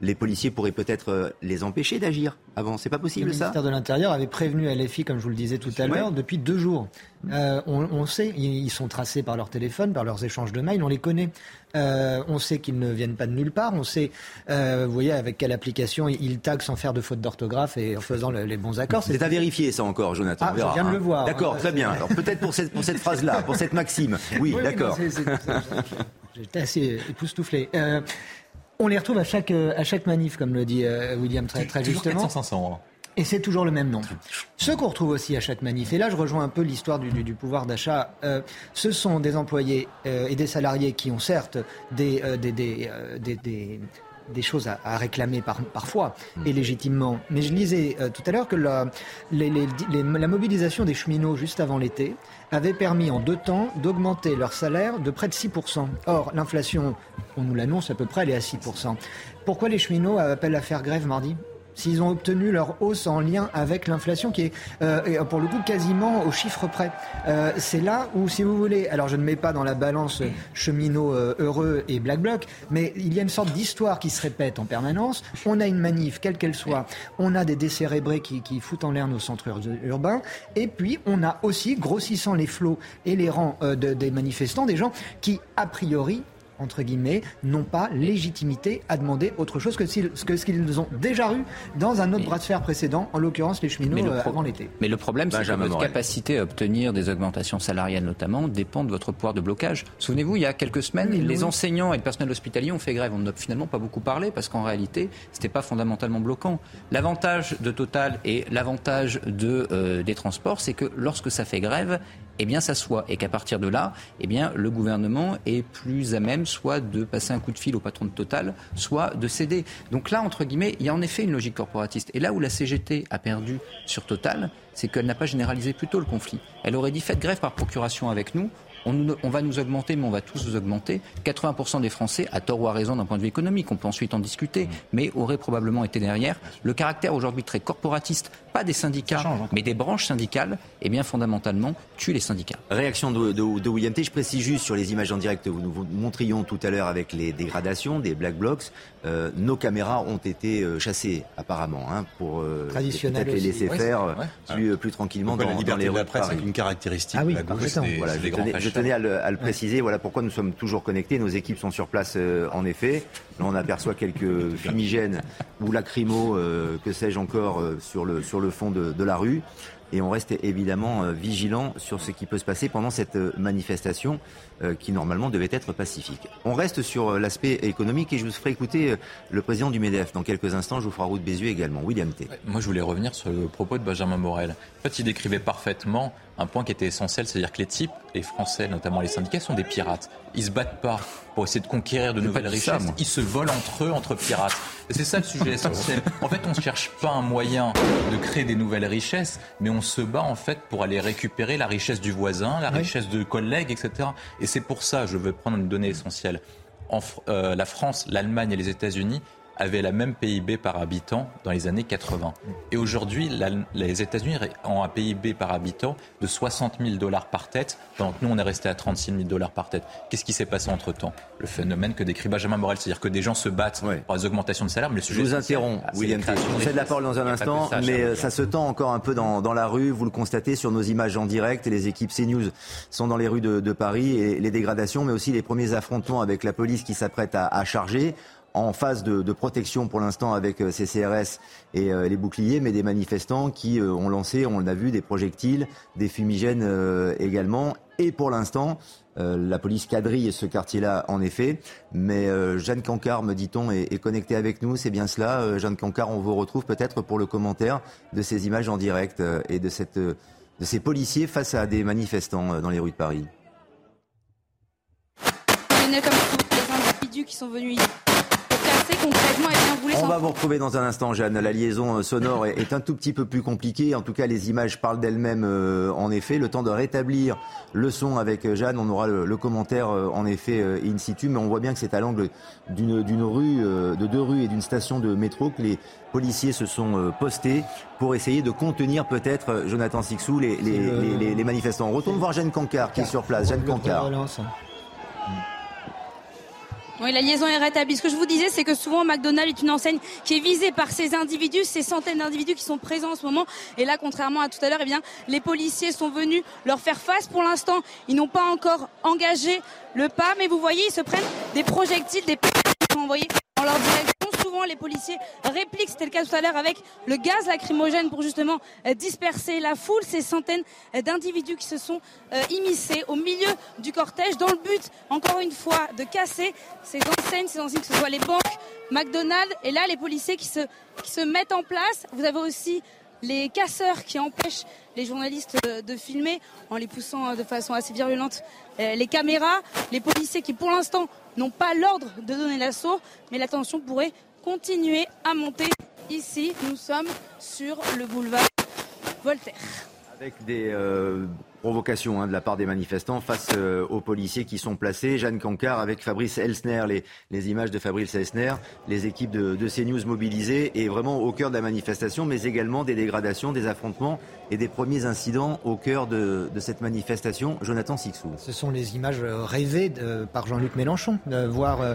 [SPEAKER 1] Les policiers pourraient peut-être euh, les empêcher d'agir avant. C'est pas possible
[SPEAKER 2] le
[SPEAKER 1] ça
[SPEAKER 2] Le ministère de l'Intérieur avait prévenu LFI, comme je vous le disais tout à l'heure, depuis deux jours. Euh, on, sait, ils sont tracés par leur téléphone, par leurs échanges de mails, on les connaît. Euh, on sait qu'ils ne viennent pas de nulle part. On sait, vous voyez, avec quelle application ils taguent sans faire de faute d'orthographe et en faisant les bons accords.
[SPEAKER 1] C'est à vérifier ça encore, Jonathan.
[SPEAKER 2] Ah, je viens de le voir.
[SPEAKER 1] D'accord, très bien. Alors peut-être pour cette, pour cette phrase-là, pour cette maxime. Oui, d'accord.
[SPEAKER 2] J'étais assez époustouflé. Euh, on les retrouve à chaque, euh, à chaque manif, comme le dit euh, William très, très justement.
[SPEAKER 7] 400, 500, hein.
[SPEAKER 2] Et c'est toujours le même nombre. Ceux qu'on retrouve aussi à chaque manif, et là je rejoins un peu l'histoire du, du, pouvoir d'achat, ce sont des employés et des salariés qui ont certes des, des, des, des des choses à, réclamer par, parfois et légitimement. Mais je lisais tout à l'heure que la, la mobilisation des cheminots juste avant l'été avait permis en deux temps d'augmenter leur salaire de près de 6%. Or, l'inflation, on nous l'annonce à peu près, elle est à 6%. Pourquoi les cheminots appellent à faire grève mardi? S'ils ont obtenu leur hausse en lien avec l'inflation qui est euh, pour le coup quasiment au chiffre près. Euh, c'est là où, si vous voulez, alors je ne mets pas dans la balance cheminot euh, heureux et Black Bloc, mais il y a une sorte d'histoire qui se répète en permanence. On a une manif, quelle qu'elle soit, on a des décérébrés qui, qui foutent en l'air nos centres urbains, et puis on a aussi, grossissant les flots et les rangs des manifestants, des gens qui, a priori, entre guillemets, n'ont pas légitimité à demander autre chose que, ce qu'ils ont déjà eu dans un autre bras de fer précédent, en l'occurrence les cheminots euh, avant l'été.
[SPEAKER 6] Mais le problème, c'est que votre capacité à obtenir des augmentations salariales notamment dépend de votre pouvoir de blocage. Souvenez-vous, il y a quelques semaines, les enseignants et le personnel hospitalier ont fait grève. On n'a finalement pas beaucoup parlé parce qu'en réalité, ce n'était pas fondamentalement bloquant. L'avantage de Total et l'avantage de, euh, des transports, c'est que lorsque ça fait grève, eh bien, ça soit. Et qu'à partir de là, eh bien, le gouvernement est plus à même soit de passer un coup de fil au patron de Total, soit de céder. Donc là, entre guillemets, il y a en effet une logique corporatiste. Et là où la CGT a perdu sur Total, c'est qu'elle n'a pas généralisé plutôt le conflit. Elle aurait dit faites grève par procuration avec nous, on, va nous augmenter, mais on va tous vous augmenter. 80% des Français, à tort ou à raison d'un point de vue économique, on peut ensuite en discuter, mais auraient probablement été derrière. Le caractère aujourd'hui très corporatiste, pas des syndicats, mais des branches syndicales, eh bien fondamentalement, tue les syndicats.
[SPEAKER 1] Réaction de, de, William T. Je précise juste sur les images en direct que nous vous montrions tout à l'heure avec les dégradations des Black Blocs. Euh, nos caméras ont été euh, chassées apparemment hein, pour euh, peut-être les laisser faire plus, plus, tranquillement dans,
[SPEAKER 3] la
[SPEAKER 1] les
[SPEAKER 3] rues de la presse est une caractéristique
[SPEAKER 2] ah oui,
[SPEAKER 3] de la gauche.
[SPEAKER 1] voilà, je, tenais, à le, préciser. Voilà pourquoi nous sommes toujours connectés. Nos équipes sont sur place en effet. Là, on aperçoit quelques fumigènes ou lacrymaux, que sais-je encore, sur le sur le fond de, de la rue et on reste évidemment euh, vigilant sur ce qui peut se passer pendant cette euh, manifestation euh, qui normalement devait être pacifique. On reste sur l'aspect économique et je vous ferai écouter le président du MEDEF dans quelques instants. Je vous ferai route Bézieux également. William T.
[SPEAKER 7] Moi, je voulais revenir sur le propos de Benjamin Morel. En fait, il décrivait parfaitement un point qui était essentiel, c'est-à-dire que les types, les Français, notamment les syndicats, sont des pirates. Ils se battent pas pour essayer de conquérir de nouvelles richesses. ils se volent entre eux, entre pirates. C'est ça le sujet essentiel. En fait, on ne cherche pas un moyen de créer des nouvelles richesses, mais on se bat en fait pour aller récupérer la richesse du voisin, la richesse de collègues, etc. Et c'est pour ça, je veux prendre une donnée essentielle. En, euh, la France, l'Allemagne et les États-Unis avaient la même PIB par habitant dans les années 80. Et aujourd'hui, les États-Unis ont un PIB par habitant de 60 000 dollars par tête, pendant que nous, on est resté à 36 000 dollars par tête. Qu'est-ce qui s'est passé entre-temps? Le phénomène que décrit Benjamin Morel, c'est-à-dire que des gens se battent pour les augmentations de salaire, mais le sujet...
[SPEAKER 1] Je vous interromps, William. Je vous de la parole dans un instant, mais euh, ça se tend encore un peu dans, dans, la rue. Vous le constatez sur nos images en direct. Les équipes CNews sont dans les rues de, de Paris et les dégradations, mais aussi les premiers affrontements avec la police qui s'apprête à, à charger en phase de, protection pour l'instant avec euh, ces CRS et euh, les boucliers, mais des manifestants qui euh, ont lancé, on l'a vu, des projectiles, des fumigènes également. Et pour l'instant, la police quadrille ce quartier-là, en effet. Mais Jeanne Cancard, me dit-on, est, connectée avec nous. C'est bien cela. Jeanne Cancard, on vous retrouve peut-être pour le commentaire de ces images en direct et de, ces policiers face à des manifestants dans les rues de Paris.
[SPEAKER 13] qui sont venus eh
[SPEAKER 1] On va vous retrouver dans un instant, Jeanne. La liaison euh, sonore est un tout petit peu plus compliquée. En tout cas, les images parlent d'elles-mêmes, euh, en effet. Le temps de rétablir le son avec euh, Jeanne, on aura le, commentaire, en effet, in situ. Mais on voit bien que c'est à l'angle d'une rue, de deux rues et d'une station de métro que les policiers se sont postés pour essayer de contenir peut-être, Jonathan Sixou, les, les, manifestants. On retourne voir Jeanne Cancard qui est sur place. Jeanne Cancard.
[SPEAKER 13] Oui, la liaison est rétablie. Ce que je vous disais, c'est que souvent McDonald's est une enseigne qui est visée par ces individus, ces centaines d'individus qui sont présents en ce moment. Et là, contrairement à tout à l'heure, eh bien, les policiers sont venus leur faire face. Pour l'instant, ils n'ont pas encore engagé le pas, mais vous voyez, ils se prennent des projectiles, des sont envoyés en leur direction les policiers répliquent, c'était le cas tout à l'heure avec le gaz lacrymogène pour justement euh, disperser la foule, ces centaines euh, d'individus qui se sont euh, immiscés au milieu du cortège dans le but, encore une fois, de casser ces enseignes, ces enseignes que ce soit les banques, McDonald's, et là les policiers qui se, qui se mettent en place. Vous avez aussi les casseurs qui empêchent les journalistes de, filmer en les poussant de façon assez virulente les caméras, les policiers qui pour l'instant n'ont pas l'ordre de donner l'assaut, mais la tension pourrait continuer à monter ici. Nous sommes sur le boulevard Voltaire.
[SPEAKER 1] Avec des euh, provocation hein, de la part des manifestants face euh, aux policiers qui sont placés. Jeanne Cancard avec Fabrice Elsner, les, les images de Fabrice Elsner, les équipes de, de, CNews mobilisées et vraiment au cœur de la manifestation, mais également des dégradations, des affrontements et des premiers incidents au cœur de, de cette manifestation. Jonathan Sixou.
[SPEAKER 2] Ce sont les images euh, rêvées par Jean-Luc Mélenchon, de voir. Euh,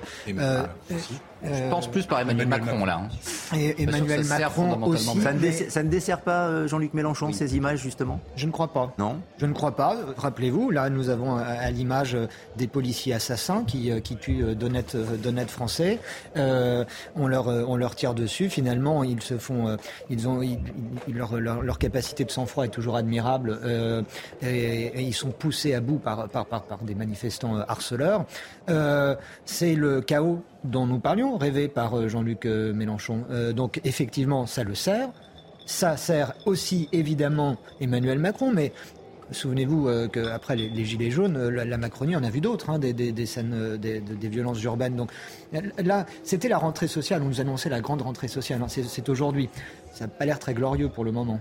[SPEAKER 6] je pense plus par Emmanuel, Macron, là.
[SPEAKER 2] Hein. Et Emmanuel Macron aussi.
[SPEAKER 1] Ça ne, ça ne, dessert pas Jean-Luc Mélenchon ces images justement?
[SPEAKER 2] Je ne crois pas.
[SPEAKER 1] Non?
[SPEAKER 2] Je ne crois pas. Rappelez-vous, là, nous avons à, l'image des policiers assassins qui, euh, tuent euh, d'honnêtes, d'honnêtes Français. Euh, on, leur, tire dessus. Finalement, ils se font, ils ont, leur, capacité de sang-froid est toujours admirable. et, ils sont poussés à bout par des manifestants harceleurs. c'est le chaos dont nous parlions, rêvé par Jean-Luc Mélenchon. donc, effectivement, ça le sert. Ça sert aussi évidemment Emmanuel Macron, mais Souvenez-vous euh, qu'après les, Gilets jaunes, euh, la, Macronie en a vu d'autres, hein, des, scènes, euh, des, violences urbaines. Donc là, c'était la rentrée sociale. On nous annonçait la grande rentrée sociale. Hein. C'est aujourd'hui. Ça n'a pas l'air très glorieux pour le moment.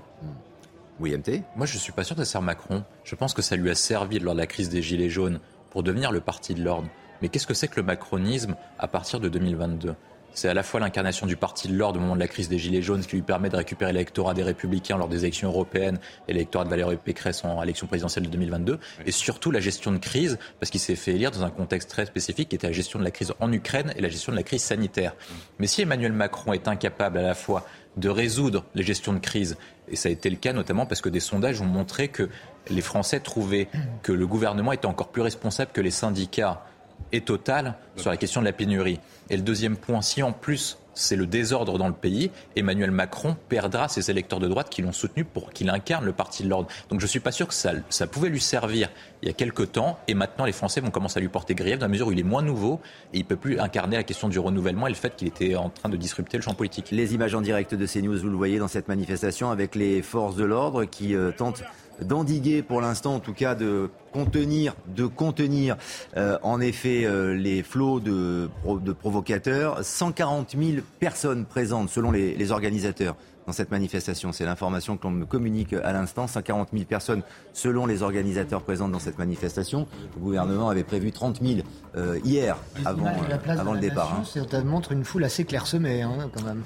[SPEAKER 1] Oui, MT
[SPEAKER 7] Moi, je ne suis pas sûr que ça Macron. Je pense que ça lui a servi lors de la crise des Gilets jaunes pour devenir le parti de l'ordre. Mais qu'est-ce que c'est que le macronisme à partir de 2022 c'est à la fois l'incarnation du parti de l'ordre au moment de la crise des Gilets jaunes, ce qui lui permet de récupérer l'électorat des Républicains lors des élections européennes et l'électorat de Valérie Pécresse en élection présidentielle de 2022, et surtout la gestion de crise, parce qu'il s'est fait élire dans un contexte très spécifique qui était la gestion de la crise en Ukraine et la gestion de la crise sanitaire. Mais si Emmanuel Macron est incapable à la fois de résoudre les gestions de crise, et ça a été le cas notamment parce que des sondages ont montré que les Français trouvaient que le gouvernement était encore plus responsable que les syndicats et totale sur la question de la pénurie. Et le deuxième point, si en plus c'est le désordre dans le pays, Emmanuel Macron perdra ses électeurs de droite qui l'ont soutenu pour qu'il incarne le parti de l'ordre. Donc je ne suis pas sûr que ça, ça pouvait lui servir il y a quelques temps, et maintenant les Français vont commencer à lui porter grief dans la mesure où il est moins nouveau et il ne peut plus incarner la question du renouvellement et le fait qu'il était en train de disrupter le champ politique.
[SPEAKER 1] Les images en direct de CNews, vous le voyez dans cette manifestation avec les forces de l'ordre qui euh, tentent d'endiguer pour l'instant, en tout cas de contenir, de contenir euh, en effet euh, les flots de, de, provocateurs. 140 000 personnes présentes selon les, les organisateurs dans cette manifestation. C'est l'information qu'on me communique à l'instant. 140 000 personnes selon les organisateurs présentes dans cette manifestation. Le gouvernement avait prévu 30 000 euh, hier avant, avant le départ.
[SPEAKER 2] Hein. Ça montre une foule assez clairsemée hein, quand même.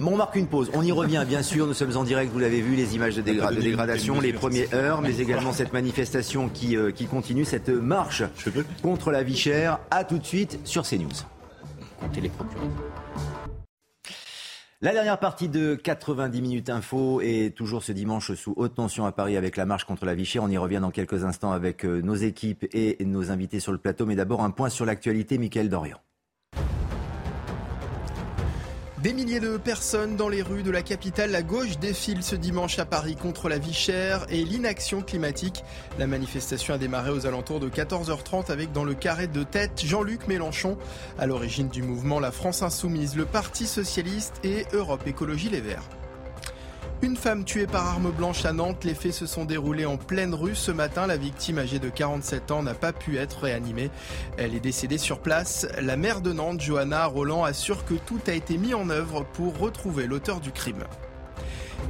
[SPEAKER 1] On marque une pause. On y revient, bien sûr. Nous sommes en direct, vous l'avez vu, les images de, dégradation, les premières heures, mais également cette manifestation qui, euh, qui continue, cette marche contre la vie chère. A tout de suite sur CNews. Comptez les procureurs. La dernière partie de 90 minutes info est toujours ce dimanche sous haute tension à Paris avec la marche contre la vie chère. On y revient dans quelques instants avec euh, nos équipes et nos invités sur le plateau. Mais d'abord un point sur l'actualité, Michael Dorian.
[SPEAKER 11] Des milliers de personnes dans les rues de la capitale, la gauche défile ce dimanche à Paris contre la vie chère et l'inaction climatique. La manifestation a démarré aux alentours de 14h30 avec dans le carré de tête Jean-Luc Mélenchon, à l'origine du mouvement La France Insoumise, le Parti Socialiste et Europe Écologie Les Verts. Une femme tuée par arme blanche à Nantes. Les faits se sont déroulés en pleine rue ce matin. La victime âgée de 47 ans n'a pas pu être réanimée. Elle est décédée sur place. La maire de Nantes, Johanna Roland, assure que tout a été mis en œuvre pour retrouver l'auteur du crime.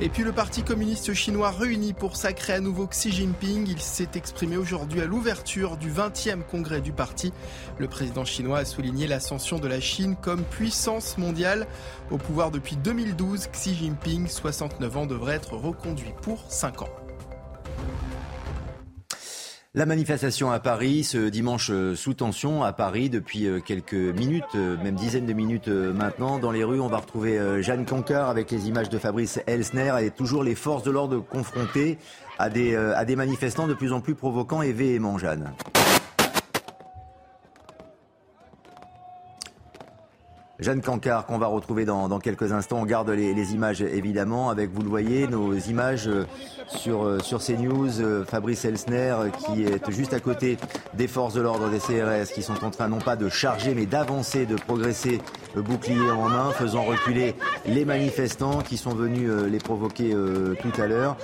[SPEAKER 11] Et puis le Parti communiste chinois réuni pour sacrer à nouveau Xi Jinping. Il s'est exprimé aujourd'hui à l'ouverture du 20e congrès du parti. Le président chinois a souligné l'ascension de la Chine comme puissance mondiale. Au pouvoir depuis 2012, Xi Jinping, 69 ans, devrait être reconduit pour 5 ans.
[SPEAKER 1] La manifestation à Paris, ce dimanche euh, sous tension à Paris depuis euh, quelques minutes, euh, même dizaines de minutes maintenant. Dans les rues, on va retrouver Jeanne Cancard avec les images de Fabrice Elsner et toujours les forces de l'ordre confrontées à des, à des manifestants de plus en plus provocants et véhéments, Jeanne. Jeanne Cancard qu'on va retrouver dans, quelques instants. On garde les, images évidemment avec, vous le voyez, nos images euh, sur, euh, sur CNews. Euh, Fabrice Elsner qui est juste à côté des forces de l'ordre des CRS qui sont en train non pas de charger mais d'avancer, de progresser bouclier en main, faisant reculer les manifestants qui sont venus les provoquer tout à l'heure.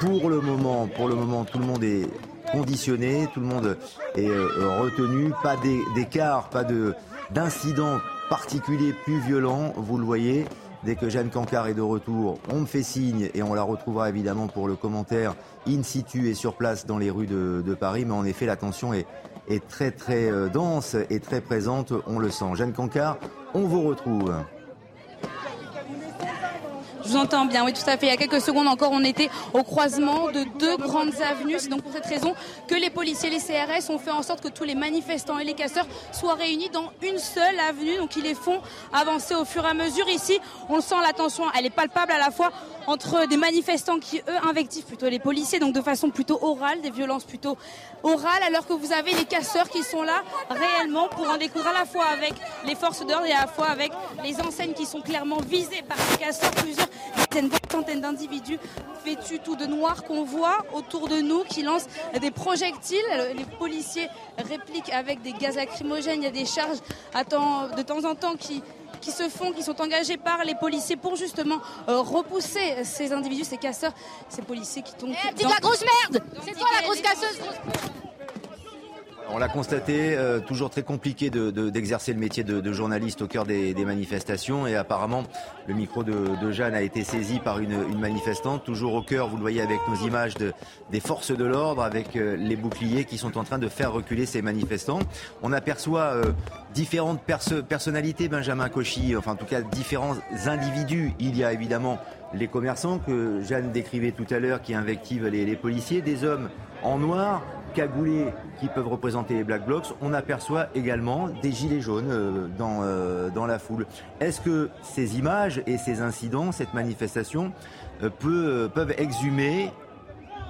[SPEAKER 1] Pour le moment, pour le moment, tout le monde est conditionné, tout le monde est retenu, pas d'écart, pas de d'incidents particulier, plus violent, vous le voyez. Dès que Jeanne Cancard est de retour, on me fait signe et on la retrouvera évidemment pour le commentaire in situ et sur place dans les rues de, Paris. Mais en effet, la tension est, très très euh, dense et très présente, on le sent. Jeanne Cancard, on vous retrouve.
[SPEAKER 13] Je vous entends bien, oui, tout à fait. Il y a quelques secondes encore, on était au croisement de deux grandes avenues. C'est donc pour cette raison que les policiers, les CRS ont fait en sorte que tous les manifestants et les casseurs soient réunis dans une seule avenue. Donc ils les font avancer au fur et à mesure. Ici, on le sent, la tension, elle est palpable à la fois entre des manifestants qui, eux, invectivent plutôt les policiers, donc de façon plutôt orale, des violences plutôt orales, alors que vous avez les casseurs qui sont là réellement pour en découdre à la fois avec les forces d'ordre et à la fois avec les enseignes qui sont clairement visées par ces casseurs, plusieurs dizaines, centaines d'individus vêtus tout de noir qu'on voit autour de nous, qui lancent des projectiles. Les policiers répliquent avec des gaz lacrymogènes, il y a des charges de temps en temps qui qui se font, qui sont engagés par les policiers pour justement euh, repousser ces individus, ces casseurs, ces policiers qui tombent.
[SPEAKER 14] Eh, la grosse merde C'est toi la grosse casseuse
[SPEAKER 1] on l'a constaté, euh, toujours très compliqué d'exercer le métier de, journaliste au cœur des, manifestations. Et apparemment, le micro de, Jeanne a été saisi par une, manifestante, toujours au cœur, vous le voyez avec nos images des forces de l'ordre, avec euh, les boucliers qui sont en train de faire reculer ces manifestants. On aperçoit euh, différentes personnalités, Benjamin Cauchy, enfin en tout cas différents individus. Il y a évidemment les commerçants que Jeanne décrivait tout à l'heure qui invectivent les policiers, des hommes en noir, cagoulés qui peuvent représenter les Black Blocs, on aperçoit également des gilets jaunes euh, dans, euh, dans la foule. Est-ce que ces images et ces incidents, cette manifestation, euh, peuvent exhumer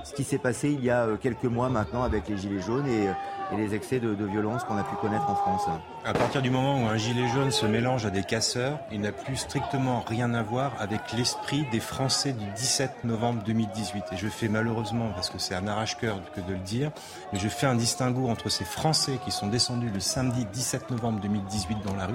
[SPEAKER 1] ce qui s'est passé il y a quelques mois maintenant avec les gilets jaunes et et les excès de, violence qu'on a pu connaître en France.
[SPEAKER 3] À partir du moment où un gilet jaune se mélange à des casseurs, il n'a plus strictement rien à voir avec l'esprit des Français du 17 novembre 2018. Et je fais malheureusement, parce que c'est un arrache-cœur que de le dire, mais je fais un distinguo entre ces Français qui sont descendus le samedi 17 novembre 2018 dans la rue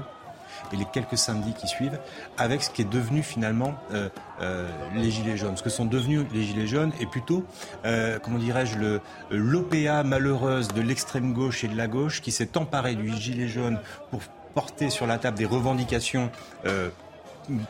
[SPEAKER 3] et les quelques samedis qui suivent, avec ce qui est devenu finalement euh, euh, les Gilets jaunes. Ce que sont devenus les Gilets jaunes est plutôt, euh, comment dirais-je, l'OPA malheureuse de l'extrême gauche et de la gauche qui s'est emparée du Gilet jaune pour porter sur la table des revendications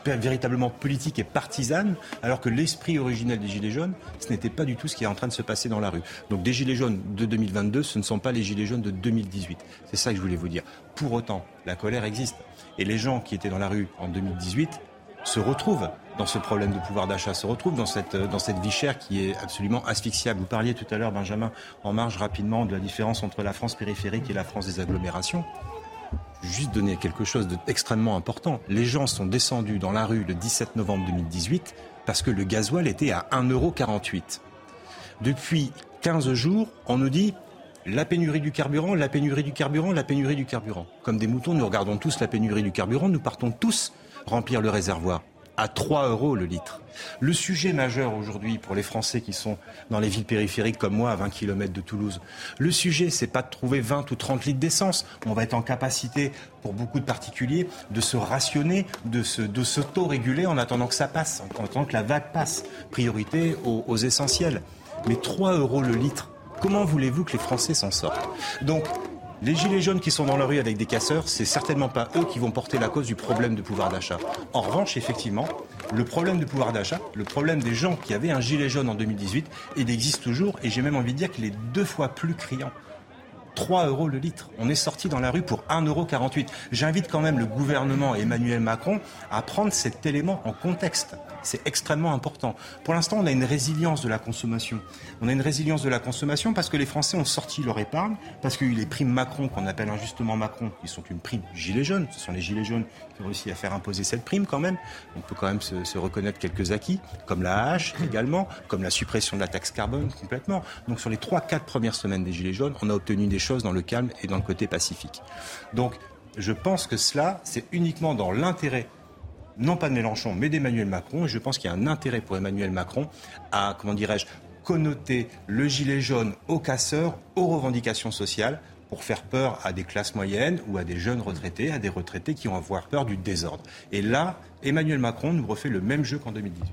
[SPEAKER 3] véritablement politiques et partisanes, alors que l'esprit originel des Gilets jaunes, ce n'était pas du tout ce qui est en train de se passer dans la rue. Donc des Gilets jaunes de 2022, ce ne sont pas les Gilets jaunes de 2018. C'est ça que je voulais vous dire. Pour autant, la colère existe. Et les gens qui étaient dans la rue en 2018 se retrouvent dans ce problème de pouvoir d'achat, se retrouvent dans cette, dans cette vie chère qui est absolument asphyxiable. Vous parliez tout à l'heure, Benjamin, en marge rapidement de la différence entre la France périphérique et la France des agglomérations. Juste donner quelque chose d'extrêmement important. Les gens sont descendus dans la rue le 17 novembre 2018 parce que le gasoil était à 1,48€. Depuis 15 jours, on nous dit la pénurie du carburant, la pénurie du carburant, la pénurie du carburant. Comme des moutons, nous regardons tous la pénurie du carburant, nous partons tous remplir le réservoir à 3 euros le litre. Le sujet majeur aujourd'hui pour les Français qui sont dans les villes périphériques comme moi, à 20 km de Toulouse, le sujet, c'est pas de trouver 20 ou 30 litres d'essence. On va être en capacité, pour beaucoup de particuliers, de se rationner, de s'auto-réguler en attendant que ça passe, en attendant que la vague passe. Priorité aux, aux essentiels. Mais 3 euros le litre, Comment voulez-vous que les Français s'en sortent? Donc, les gilets jaunes qui sont dans la rue avec des casseurs, c'est certainement pas eux qui vont porter la cause du problème de pouvoir d'achat. En revanche, effectivement, le problème de pouvoir d'achat, le problème des gens qui avaient un gilet jaune en 2018, il existe toujours et j'ai même envie de dire qu'il est deux fois plus criant. 3 euros le litre. On est sorti dans la rue pour 1,48 euros. J'invite quand même le gouvernement Emmanuel Macron à prendre cet élément en contexte. C'est extrêmement important. Pour l'instant, on a une résilience de la consommation. On a une résilience de la consommation parce que les Français ont sorti leur épargne, parce qu'il y a eu les primes Macron, qu'on appelle injustement Macron, qui sont une prime gilet jaune. Ce sont les gilets jaunes qui ont réussi à faire imposer cette prime quand même. On peut quand même se, se reconnaître quelques acquis, comme la hache également, comme la suppression de la taxe carbone complètement. Donc sur les 3-4 premières semaines des gilets jaunes, on a obtenu des choses dans le calme et dans le côté pacifique. Donc je pense que cela, c'est uniquement dans l'intérêt non pas de Mélenchon, mais d'Emmanuel Macron. Et je pense qu'il y a un intérêt pour Emmanuel Macron à, comment dirais-je, connoter le gilet jaune aux casseurs, aux revendications sociales, pour faire peur à des classes moyennes ou à des jeunes retraités, à des retraités qui vont avoir peur du désordre. Et là, Emmanuel Macron nous refait le même jeu qu'en 2018.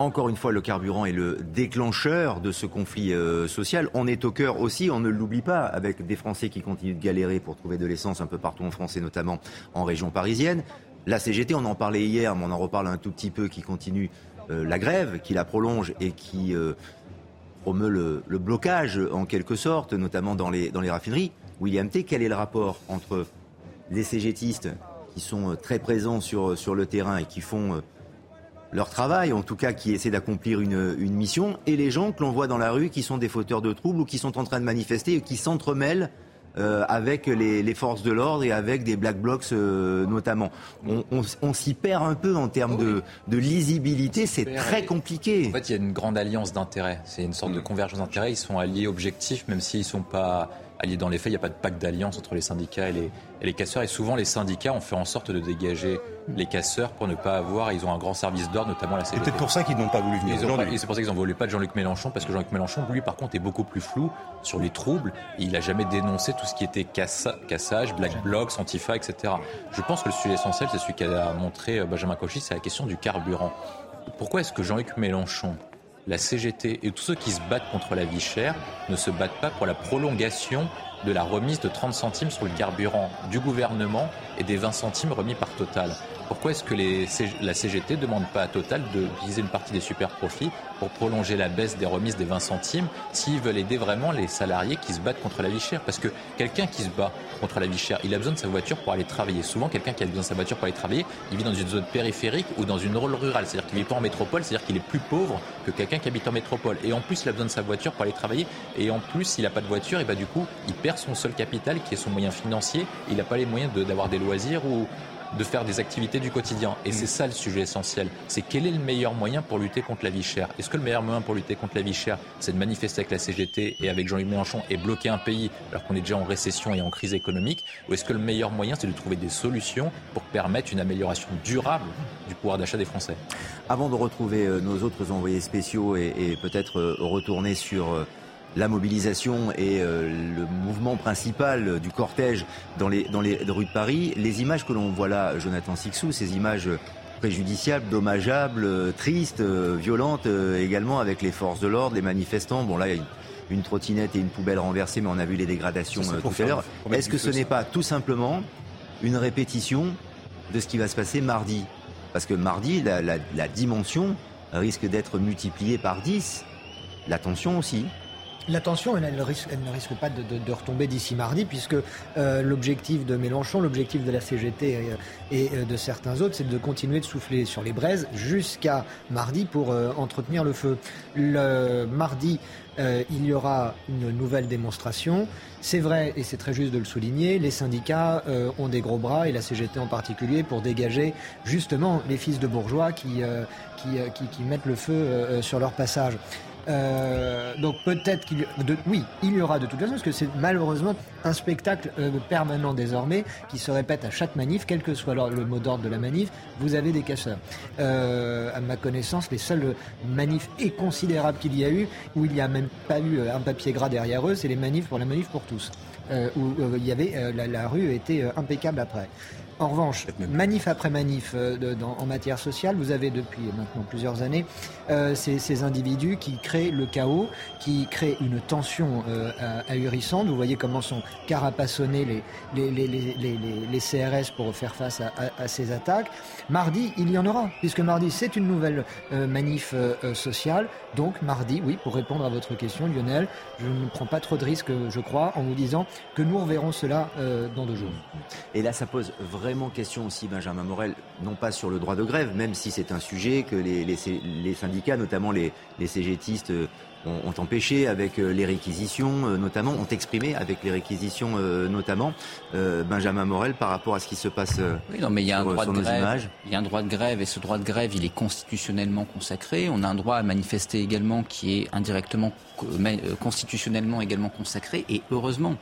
[SPEAKER 1] Encore une fois, le carburant est le déclencheur de ce conflit euh, social. On est au cœur aussi, on ne l'oublie pas, avec des Français qui continuent de galérer pour trouver de l'essence un peu partout en France et notamment en région parisienne. La CGT, on en parlait hier, mais on en reparle un tout petit peu, qui continue euh, la grève, qui la prolonge et qui euh, promeut le, blocage en quelque sorte, notamment dans les, raffineries. William T, quel est le rapport entre les CGTistes qui sont euh, très présents sur, le terrain et qui font leur travail, en tout cas qui essaient d'accomplir une, mission, et les gens que l'on voit dans la rue qui sont des fauteurs de troubles ou qui sont en train de manifester et qui s'entremêlent euh, avec les, les, forces de l'ordre et avec des black blocs euh, notamment. On, on, on s'y perd un peu en termes de, de, lisibilité, c'est très compliqué.
[SPEAKER 7] En fait, il y a une grande alliance d'intérêts, c'est une sorte de convergence d'intérêts, ils sont alliés objectifs, même s'ils ne sont pas alliés dans les faits, il n'y a pas de pacte d'alliance entre les syndicats et les, et les casseurs, et souvent les syndicats ont fait en sorte de dégager les casseurs pour ne pas avoir. Ils ont un grand service d'ordre, notamment la CGT.
[SPEAKER 3] C'est peut-être pour ça qu'ils n'ont pas voulu venir
[SPEAKER 7] aujourd'hui. C'est pour ça qu'ils n'en voulaient pas de Jean-Luc Mélenchon, parce que Jean-Luc Mélenchon, lui, par contre, est beaucoup plus flou sur les troubles. il n'a jamais dénoncé tout ce qui était cassa, cassage, black blocs, antifa, etc. Je pense que le sujet essentiel, c'est celui qu'a montré Benjamin Cauchy, c'est la question du carburant. Pourquoi est-ce que Jean-Luc Mélenchon la CGT et tous ceux qui se battent contre la vie chère ne se battent pas pour la prolongation de la remise de 30 centimes sur le carburant du gouvernement et des 20 centimes remis par Total. Pourquoi est-ce que la CGT ne demande pas à Total de viser une partie des super profits pour prolonger la baisse des remises des 20 centimes s'ils veulent aider vraiment les salariés qui se battent contre la vie chère? Parce que quelqu'un qui se bat contre la vie chère, il a besoin de sa voiture pour aller travailler. Souvent, quelqu'un qui a besoin de sa voiture pour aller travailler, il vit dans une zone périphérique ou dans une rôle rurale. C'est-à-dire qu'il vit pas en métropole, c'est-à-dire qu'il est plus pauvre que quelqu'un qui habite en métropole. Et en plus, il a besoin de sa voiture pour aller travailler. Et en plus, s'il n'a pas de voiture, et bah, du coup, il perd son seul capital qui est son moyen financier. Il n'a pas les moyens d'avoir des loisirs ou, de faire des activités du quotidien. Et c'est ça le sujet essentiel. C'est quel est le meilleur moyen pour lutter contre la vie chère Est-ce que le meilleur moyen pour lutter contre la vie chère, c'est de manifester avec la CGT et avec Jean-Luc Mélenchon et bloquer un pays alors qu'on est déjà en récession et en crise économique? Ou est-ce que le meilleur moyen, c'est de trouver des solutions pour permettre une amélioration durable du pouvoir d'achat des Français?
[SPEAKER 1] Avant de retrouver nos autres envoyés spéciaux et, et peut-être retourner sur la mobilisation et euh, le mouvement principal du cortège dans les, dans les rues de Paris, les images que l'on voit là, Jonathan Sixou, ces images préjudiciables, dommageables, tristes, violentes également avec les forces de l'ordre, les manifestants. Bon là, il y a une, une, trottinette et une poubelle renversée, mais on a vu les dégradations
[SPEAKER 3] Ça,
[SPEAKER 1] tout à l'heure. Est-ce que ce n'est pas tout simplement une répétition de ce qui va se passer mardi? Parce que mardi, la, la, la dimension risque d'être multipliée par 10. La tension aussi.
[SPEAKER 2] La tension, elle, ne risque pas de, retomber d'ici mardi, puisque euh, l'objectif de Mélenchon, l'objectif de la CGT et, et, de certains autres, c'est de continuer de souffler sur les braises jusqu'à mardi pour euh, entretenir le feu. Le mardi, euh, il y aura une nouvelle démonstration. C'est vrai, et c'est très juste de le souligner, les syndicats euh, ont des gros bras, et la CGT en particulier, pour dégager justement les fils de bourgeois euh, qui, qui, qui mettent le feu sur leur passage. Euh, donc peut-être qu'il de, oui, il y aura de toute façon, parce que c'est malheureusement un spectacle euh, permanent désormais qui se répète à chaque manif, quel que soit le mot d'ordre de la manif, vous avez des casseurs. Euh, à ma connaissance, les seuls manifs inconsidérables qu'il y a eu, où il n'y a même pas eu un papier gras derrière eux, c'est les manifs pour la manif pour tous, euh, où il y avait la, la, rue était impeccable après. En revanche, manif après manif euh, de, dans, en matière sociale, vous avez depuis maintenant plusieurs années euh, ces, ces, individus qui créent le chaos, qui créent une tension euh, ahurissante. Vous voyez comment sont carapassonnés les, les, les, les, les CRS pour faire face à, à, à, ces attaques. Mardi, il y en aura, puisque mardi, c'est une nouvelle euh, manif euh, sociale. Donc mardi, oui, pour répondre à votre question, Lionel, je ne prends pas trop de risques, je crois, en vous disant que nous reverrons cela euh, dans deux jours.
[SPEAKER 1] Et là, ça pose vraiment question aussi, Benjamin Morel, non pas sur le droit de grève, même si c'est un sujet que les, les, les syndicats, notamment les, les CGTistes, ont, ont empêché avec euh, les réquisitions, euh, notamment, ont exprimé avec les réquisitions, euh, notamment, Benjamin Morel par rapport à ce qui se passe
[SPEAKER 6] oui, non, mais il y a un droit de grève, Il y a un droit de grève et ce droit de grève, il est constitutionnellement consacré. On a un droit à manifester également qui est indirectement, constitutionnellement également consacré et heureusement.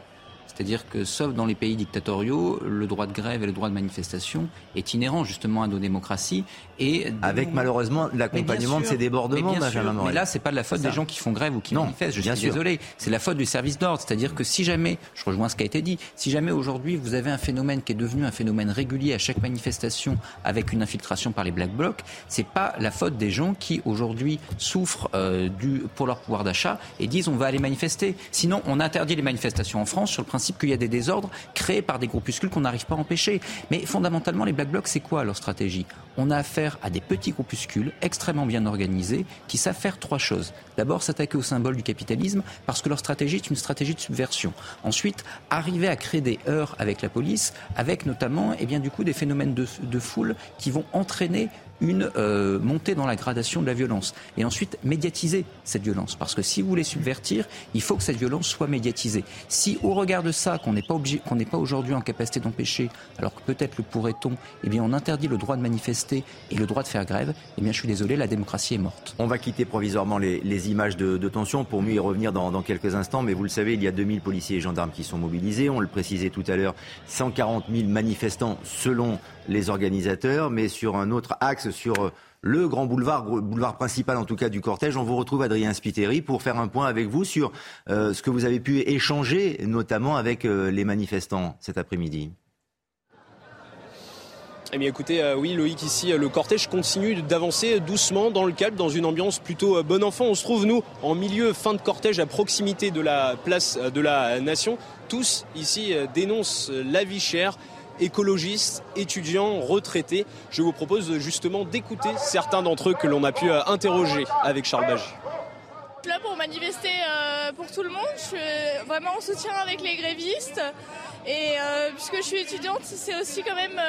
[SPEAKER 6] C'est-à-dire que, sauf dans les pays dictatoriaux, le droit de grève et le droit de manifestation est inhérent justement à nos démocraties. Et
[SPEAKER 1] Avec malheureusement l'accompagnement de ces débordements,
[SPEAKER 6] Benjamin Mais là, c'est pas de la faute des gens qui font grève ou qui manifestent. Je suis désolé. C'est la faute du service d'ordre. C'est-à-dire que si jamais, je rejoins ce qui a été dit, si jamais aujourd'hui vous avez un phénomène qui est devenu un phénomène régulier à chaque manifestation avec une infiltration par les black blocs, c'est pas la faute des gens qui aujourd'hui souffrent euh, du, pour leur pouvoir d'achat et disent on va aller manifester. Sinon, on interdit les manifestations en France sur le principe qu'il y a des désordres créés par des groupuscules qu'on n'arrive pas à empêcher. Mais fondamentalement, les Black Blocs, c'est quoi leur stratégie? On a affaire à des petits groupuscules extrêmement bien organisés qui savent faire trois choses. D'abord, s'attaquer au symbole du capitalisme parce que leur stratégie est une stratégie de subversion. Ensuite, arriver à créer des heurts avec la police, avec notamment, eh bien, du coup, des phénomènes de foule qui vont entraîner une euh, montée dans la gradation de la violence. Et ensuite, médiatiser cette violence. Parce que si vous voulez subvertir, il faut que cette violence soit médiatisée. Si au regard de ça, qu'on n'est pas, n'est pas aujourd'hui en capacité d'empêcher, alors que peut-être le pourrait-on, eh bien on interdit le droit de manifester et le droit de faire grève, eh bien je suis désolé, la démocratie est morte.
[SPEAKER 1] On va quitter provisoirement les, images de, de, tension pour mieux y revenir dans, dans, quelques instants. Mais vous le savez, il y a 2000 policiers et gendarmes qui sont mobilisés. On le précisait tout à l'heure, 140 000 manifestants selon les organisateurs, mais sur un autre axe, sur euh, le grand boulevard, boulevard principal en tout cas du cortège. On vous retrouve Adrien Spiteri pour faire un point avec vous sur euh, ce que vous avez pu échanger, notamment avec euh, les manifestants cet après-midi.
[SPEAKER 12] Eh bien écoutez, oui Loïc, ici le cortège continue d'avancer doucement dans le calme, dans une ambiance plutôt bon enfant. On se trouve nous en milieu fin de cortège à proximité de la place de la Nation. Tous ici dénoncent la vie chère écologistes, étudiants, retraités. Je vous propose justement d'écouter certains d'entre eux que l'on a pu euh, interroger avec Charles Bage.
[SPEAKER 15] Je suis là pour manifester euh, pour tout le monde. Je suis vraiment en soutien avec les grévistes. Et euh, puisque je suis étudiante, c'est aussi quand même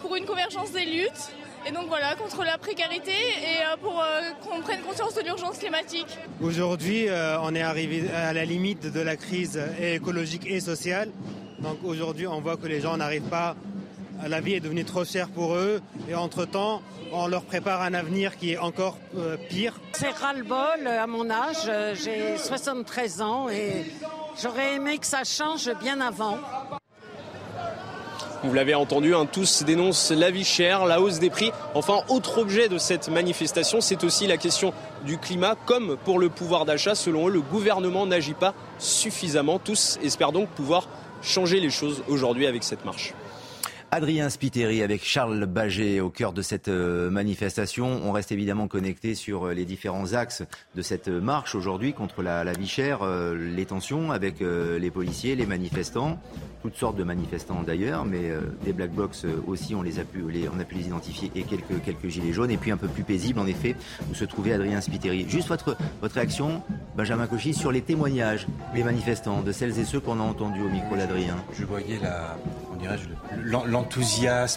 [SPEAKER 15] pour une convergence des luttes. Et donc voilà, contre la précarité et pour qu'on prenne conscience de l'urgence climatique.
[SPEAKER 16] Aujourd'hui, on est arrivé à la limite de la crise écologique et sociale. Donc aujourd'hui, on voit que les gens n'arrivent pas. La vie est devenue trop chère pour eux. Et entre-temps, on leur prépare un avenir qui est encore euh, pire.
[SPEAKER 17] C'est ras-le-bol à mon âge. J'ai 73 ans et j'aurais aimé que ça change bien avant.
[SPEAKER 12] Vous l'avez entendu, hein, tous dénoncent la vie chère, la hausse des prix. Enfin, autre objet de cette manifestation, c'est aussi la question du climat. Comme pour le pouvoir d'achat, selon eux, le gouvernement n'agit pas suffisamment. Tous espèrent donc pouvoir changer les choses aujourd'hui avec cette marche.
[SPEAKER 1] Adrien Spiteri avec Charles Baget au cœur de cette euh, manifestation. On reste évidemment connecté sur euh, les différents axes de cette marche aujourd'hui contre la, vie chère, euh, les tensions avec les policiers, les manifestants, toutes sortes de manifestants d'ailleurs, mais des black box aussi, on les a pu les, on a pu les identifier et quelques quelques gilets jaunes et puis un peu plus paisible en effet où se trouvait Adrien Spiteri. Juste votre votre réaction, Benjamin Cauchy, sur les témoignages des manifestants, de celles et ceux qu'on a entendus au micro d'Adrien?
[SPEAKER 3] Je voyais la l'enthousiasme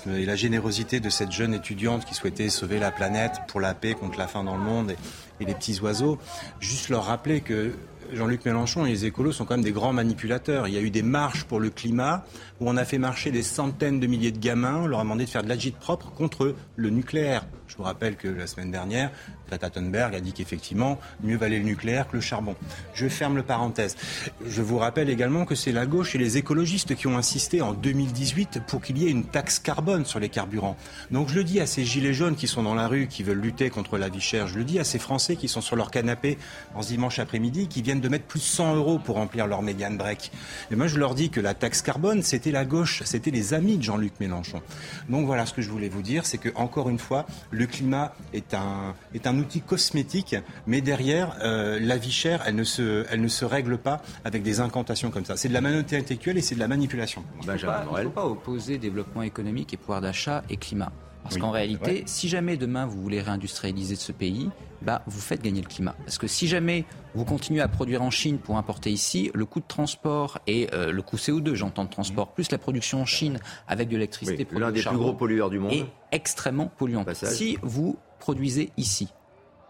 [SPEAKER 3] et la générosité de cette jeune étudiante qui souhaitait sauver la planète pour la paix contre la faim dans le monde et, les petits oiseaux. Juste leur rappeler que Jean-Luc Mélenchon et les écolos sont quand même des grands manipulateurs. Il y a eu des marches pour le climat où on a fait marcher des centaines de milliers de gamins. On leur a demandé de faire de l'agite propre contre le nucléaire. Je vous rappelle que la semaine dernière, Greta Thunberg a dit qu'effectivement, mieux valait le nucléaire que le charbon. Je ferme le parenthèse. Je vous rappelle également que c'est la gauche et les écologistes qui ont insisté en 2018 pour qu'il y ait une taxe carbone sur les carburants. Donc je le dis à ces gilets jaunes qui sont dans la rue, qui veulent lutter contre la vie chère, je le dis à ces Français qui sont sur leur canapé en ce dimanche après-midi, qui viennent de mettre plus de 100 euros pour remplir leur médiane break. Et moi je leur dis que la taxe carbone, c'était la gauche, c'était les amis de Jean-Luc Mélenchon. Donc voilà ce que je voulais vous dire, c'est que encore une fois, le climat est un, est un outil cosmétique, mais derrière, euh, la vie chère, elle ne, se, elle ne se règle pas avec des incantations comme ça. C'est de la malhonnêteté intellectuelle et c'est de la manipulation.
[SPEAKER 6] Il ne faut, pas opposer développement économique et pouvoir d'achat et climat. Parce qu'en réalité, si jamais demain vous voulez réindustrialiser ce pays, bah, vous faites gagner le climat. Parce que si jamais vous continuez à produire en Chine pour importer ici, le coût de transport et euh, le coût CO2, j'entends de transport, plus la production en Chine avec de l'électricité,
[SPEAKER 1] oui, l'un des plus gros pollueurs du monde,
[SPEAKER 6] est extrêmement polluant. Si vous produisez ici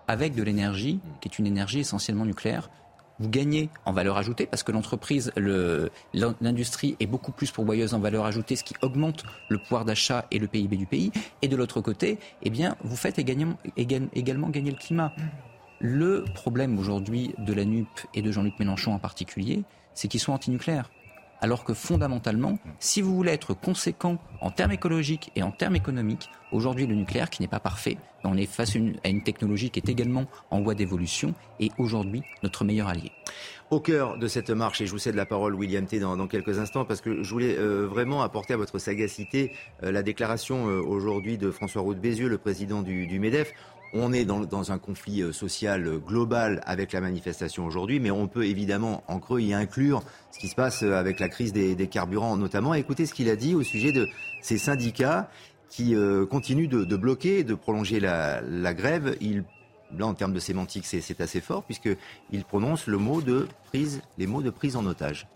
[SPEAKER 6] avec de l'énergie, qui est une énergie essentiellement nucléaire, vous gagnez en valeur ajoutée parce que l'entreprise, l'industrie est beaucoup plus pourvoyeuse en valeur ajoutée, ce qui augmente le pouvoir d'achat et le PIB du pays. Et de l'autre côté, eh bien, vous faites également, également gagner le climat. Le problème aujourd'hui de la NUP et de Jean-Luc Mélenchon en particulier, c'est qu'ils sont antinucléaires alors que fondamentalement, si vous voulez être conséquent en termes écologiques et en termes économiques, aujourd'hui le nucléaire qui n'est pas parfait, on est face à une, technologie qui est également en voie d'évolution et aujourd'hui notre meilleur allié.
[SPEAKER 1] Au cœur de cette marche, et je vous cède la parole, William T, dans, quelques instants, parce que je voulais euh, vraiment apporter à votre sagacité euh, la déclaration euh, aujourd'hui de François Roux Bézieux, le président du MEDEF. On est dans, un conflit euh, social euh, global avec la manifestation aujourd'hui, mais on peut évidemment en creux y inclure ce qui se passe euh, avec la crise des, carburants notamment. Écoutez ce qu'il a dit au sujet de ces syndicats qui continuent de, bloquer, de prolonger la, grève. Il, là, en termes de sémantique, c'est assez fort puisqu'il prononce le mot de prise, les mots de prise en otage.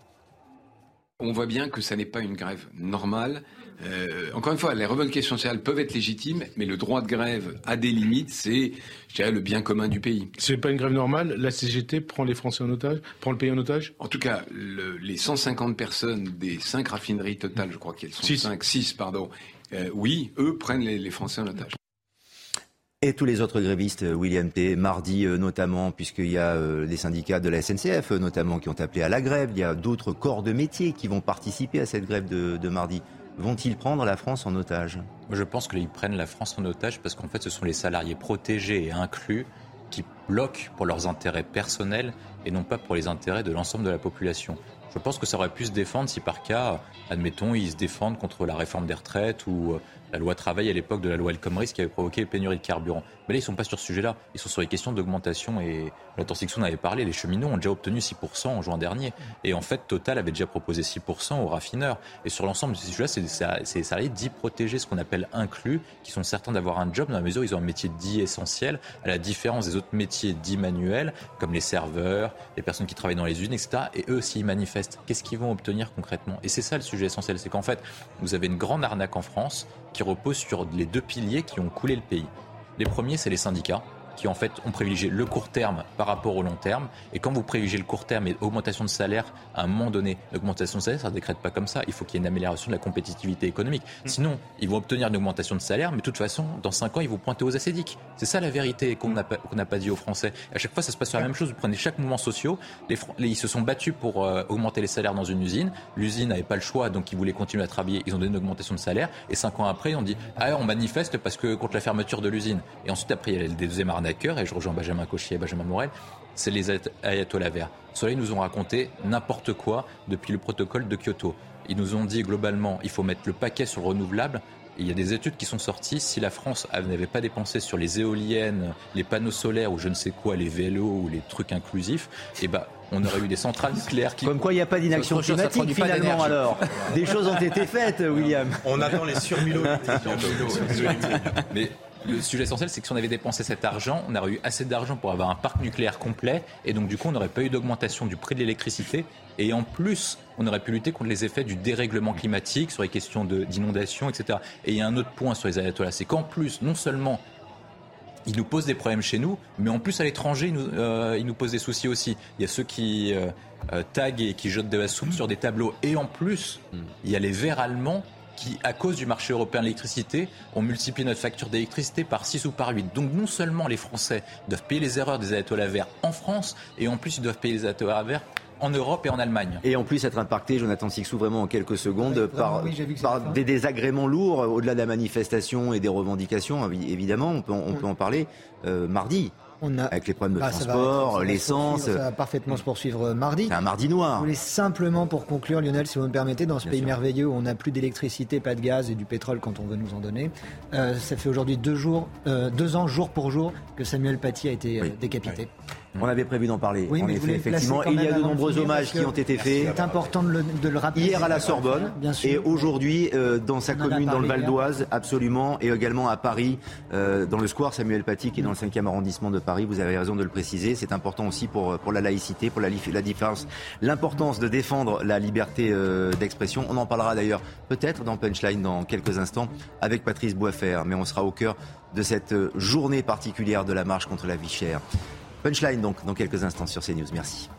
[SPEAKER 18] On voit bien que ça n'est pas une grève normale. Euh, encore une fois, les revendications sociales peuvent être légitimes, mais le droit de grève a des limites. C'est, je dirais, le bien commun du pays.
[SPEAKER 19] C'est pas une grève normale. La CGT prend les Français en otage, prend le pays en otage?
[SPEAKER 18] En tout cas, les 150 personnes des 5 raffineries totales, je crois qu'elles sont 5, 6, pardon. Euh, oui, eux prennent les Français en otage.
[SPEAKER 1] Et tous les autres grévistes, William P., mardi euh, notamment, puisqu'il y a les syndicats de la SNCF notamment qui ont appelé à la grève, il y a d'autres corps de métier qui vont participer à cette grève de, mardi. Vont-ils prendre la France en otage?
[SPEAKER 7] Je pense qu'ils prennent la France en otage parce qu'en fait ce sont les salariés protégés et inclus qui bloquent pour leurs intérêts personnels et non pas pour les intérêts de l'ensemble de la population. Je pense que ça aurait pu se défendre si par cas, admettons, ils se défendent contre la réforme des retraites ou la loi travail à l'époque de la loi El Khomri, qui avait provoqué les pénuries de carburant. Mais là, ils ne sont pas sur ce sujet-là. Ils sont sur les questions d'augmentation. Et la Torsixon avait parlé, les cheminots ont déjà obtenu 6% en juin dernier. Et en fait, Total avait déjà proposé 6% aux raffineurs. Et sur l'ensemble de ces sujets-là, c'est les salariés dits protégés, ce qu'on appelle inclus, qui sont certains d'avoir un job dans la mesure où ils ont un métier dit essentiel, à la différence des autres métiers dits manuels, comme les serveurs, les personnes qui travaillent dans les usines, etc. Et eux aussi, ils manifestent. Qu'est-ce qu'ils vont obtenir concrètement? Et c'est ça le sujet essentiel. C'est qu'en fait, vous avez une grande arnaque en France qui repose sur les deux piliers qui ont coulé le pays. Les premiers, c'est les syndicats qui en fait ont privilégié le court terme par rapport au long terme. Et quand vous privilégiez le court terme et augmentation de salaire, à un moment donné, l'augmentation de salaire, ça ne décrète pas comme ça. Il faut qu'il y ait une amélioration de la compétitivité économique. Mm. Sinon, ils vont obtenir une augmentation de salaire, mais de toute façon, dans 5 ans, ils vont pointer aux acédiques. C'est ça la vérité qu'on n'a pas, pas, dit aux Français. à chaque fois, ça se passe sur la même chose. Vous prenez chaque mouvement social, les, ils se sont battus pour euh, augmenter les salaires dans une usine. L'usine n'avait pas le choix, donc ils voulaient continuer à travailler. Ils ont donné une augmentation de salaire. Et 5 ans après, on dit Ah, on manifeste parce que contre la fermeture de l'usine. Et ensuite, après, il y a deuxièmes arnaqueurs, et je rejoins Benjamin Cauchier et Benjamin Morel, c'est les ayatollahs verts. Ceux-là, ils nous ont raconté n'importe quoi depuis le protocole de Kyoto. Ils nous ont dit globalement, il faut mettre le paquet sur le renouvelable. il y a des études qui sont sorties. Si la France n'avait pas dépensé sur les éoliennes, les panneaux solaires ou je ne sais quoi, les vélos ou les trucs inclusifs, eh ben, on aurait eu des centrales nucléaires qui.
[SPEAKER 1] Comme quoi, il n'y a pas d'inaction climatique finalement alors. Des choses ont été faites, William.
[SPEAKER 3] On attend les surmulots.
[SPEAKER 7] Mais le sujet essentiel, c'est que si on avait dépensé cet argent, on aurait eu assez d'argent pour avoir un parc nucléaire complet, et donc du coup, on n'aurait pas eu d'augmentation du prix de l'électricité, et en plus, on aurait pu lutter contre les effets du dérèglement climatique, sur les questions d'inondation, etc. Et il y a un autre point sur les ayatollahs, c'est qu'en plus, non seulement ils nous posent des problèmes chez nous, mais en plus à l'étranger, ils, nous, euh, nous posent des soucis aussi. Il y a ceux qui euh, euh, taguent et qui jettent de la soupe sur des tableaux, et en plus, il y a les verts allemands qui, à cause du marché européen de l'électricité, ont multiplié notre facture d'électricité par 6 ou par 8. Donc non seulement les Français doivent payer les erreurs des ayatollahs verts en France, et en plus ils doivent payer les ayatollahs verts en Europe et en Allemagne.
[SPEAKER 1] Et en plus être impacté, Jonathan Sixou, vraiment en quelques secondes, par, des désagréments lourds, au-delà de la manifestation et des revendications, évidemment, on peut, on peut en parler euh, mardi. Avec les problèmes de bah, transport, l'essence.
[SPEAKER 2] Ça va parfaitement se poursuivre euh, mardi.
[SPEAKER 1] C'est un mardi noir.
[SPEAKER 2] Je voulais simplement, pour conclure, Lionel, si vous me permettez, dans ce pays merveilleux où on n'a plus d'électricité, pas de gaz et du pétrole quand on veut nous en donner, euh, ça fait aujourd'hui deux, jours, euh, deux ans, jour pour jour, que Samuel Paty a été décapité.
[SPEAKER 1] On avait prévu d'en parler.
[SPEAKER 2] Oui,
[SPEAKER 1] en effet, effectivement,
[SPEAKER 2] quand
[SPEAKER 1] il y a de nombreux hommages qui ont été faits.
[SPEAKER 2] C'est important de le, de le rappeler.
[SPEAKER 1] Hier à la Sorbonne
[SPEAKER 2] Bien sûr.
[SPEAKER 1] et aujourd'hui euh, dans sa
[SPEAKER 2] On
[SPEAKER 1] commune dans le Val d'Oise, absolument, et également à Paris, euh, dans le square Samuel Paty qui est dans le 5e arrondissement de Paris. Vous avez raison de le préciser. C'est important aussi pour, pour la laïcité, pour la, la différence, l'importance de défendre la liberté euh, d'expression. On en parlera d'ailleurs peut-être dans Punchline dans quelques instants avec Patrice Boisfer, mais on sera au cœur de cette euh, journée particulière de la marche contre la vie chère. Punchline donc dans quelques instants sur CNews. Merci.